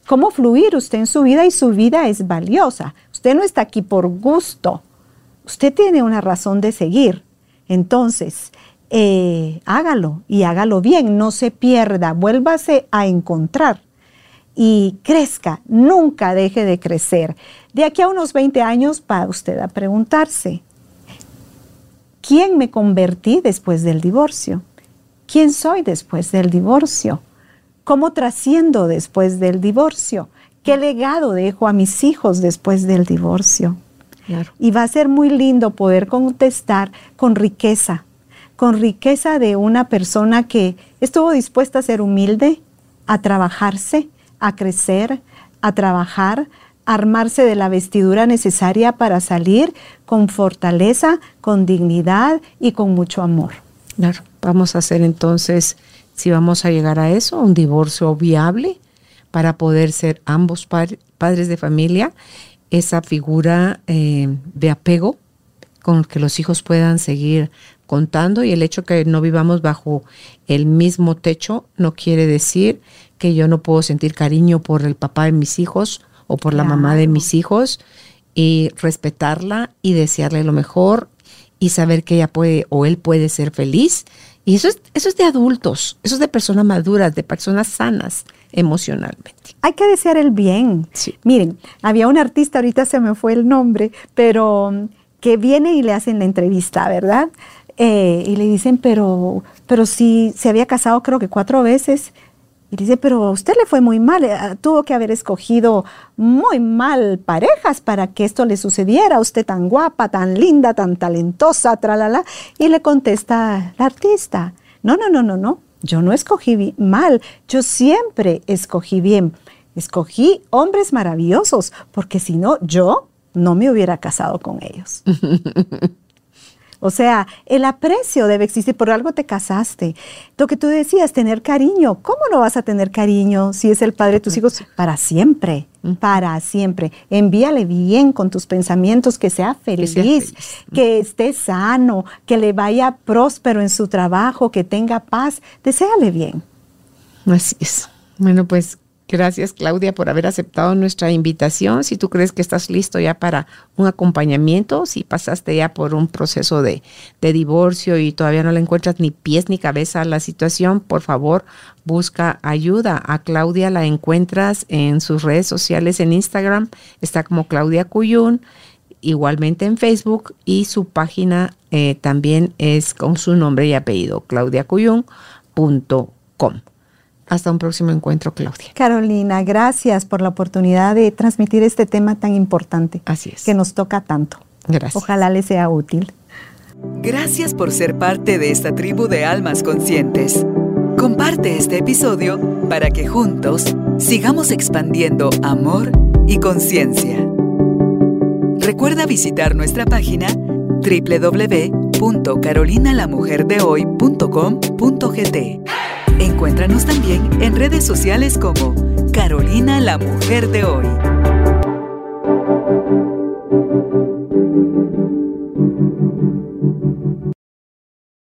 cómo fluir usted en su vida y su vida es valiosa. Usted no está aquí por gusto. Usted tiene una razón de seguir. Entonces, eh, hágalo y hágalo bien, no se pierda, vuélvase a encontrar y crezca, nunca deje de crecer. De aquí a unos 20 años va usted a preguntarse, ¿quién me convertí después del divorcio? ¿Quién soy después del divorcio? ¿Cómo trasciendo después del divorcio? ¿Qué legado dejo a mis hijos después del divorcio? Y va a ser muy lindo poder contestar con riqueza, con riqueza de una persona que estuvo dispuesta a ser humilde, a trabajarse, a crecer, a trabajar, armarse de la vestidura necesaria para salir con fortaleza, con dignidad y con mucho amor. Claro, vamos a hacer entonces si vamos a llegar a eso, un divorcio viable para poder ser ambos padres de familia, esa figura eh, de apego con que los hijos puedan seguir contando y el hecho que no vivamos bajo el mismo techo no quiere decir que yo no puedo sentir cariño por el papá de mis hijos o por la mamá de mis hijos y respetarla y desearle lo mejor y saber que ella puede o él puede ser feliz y eso es, eso es de adultos, eso es de personas maduras, de personas sanas emocionalmente. Hay que desear el bien. Miren, había un artista, ahorita se me fue el nombre, pero um, que viene y le hacen la entrevista, ¿verdad? Eh, y le dicen, pero, pero si se había casado creo que cuatro veces y dice, pero a usted le fue muy mal, eh, tuvo que haber escogido muy mal parejas para que esto le sucediera, usted tan guapa, tan linda, tan talentosa, tralala. Y le contesta la artista, no, no, no, no, no, yo no escogí mal, yo siempre escogí bien. Escogí hombres maravillosos, porque si no, yo no me hubiera casado con ellos. O sea, el aprecio debe existir, por algo te casaste. Lo que tú decías, tener cariño. ¿Cómo no vas a tener cariño si es el padre de tus hijos? Para siempre, para siempre. Envíale bien con tus pensamientos, que sea feliz, que, esté sano, que le vaya próspero en su trabajo, que tenga paz. Deseale bien. Así es. Bueno, pues Gracias, Claudia, por haber aceptado nuestra invitación. Si tú crees que estás listo ya para un acompañamiento, si pasaste ya por un proceso de, divorcio y todavía no le encuentras ni pies ni cabeza a la situación, por favor, busca ayuda. A Claudia la encuentras en sus redes sociales en Instagram, está como Claudia Cuyún, igualmente en Facebook y su página eh, también es con su nombre y apellido, claudiacuyun.com. Hasta un próximo encuentro, Claudia. Carolina, gracias por la oportunidad de transmitir este tema tan importante. Así es. Que nos toca tanto. Gracias. Ojalá le sea útil. Gracias por ser parte de esta tribu de almas conscientes. Comparte este episodio para que juntos sigamos expandiendo amor y conciencia. Recuerda visitar nuestra página www.carolinalamujerdehoy.com.gt. Encuéntranos también en redes sociales como Carolina la Mujer de Hoy.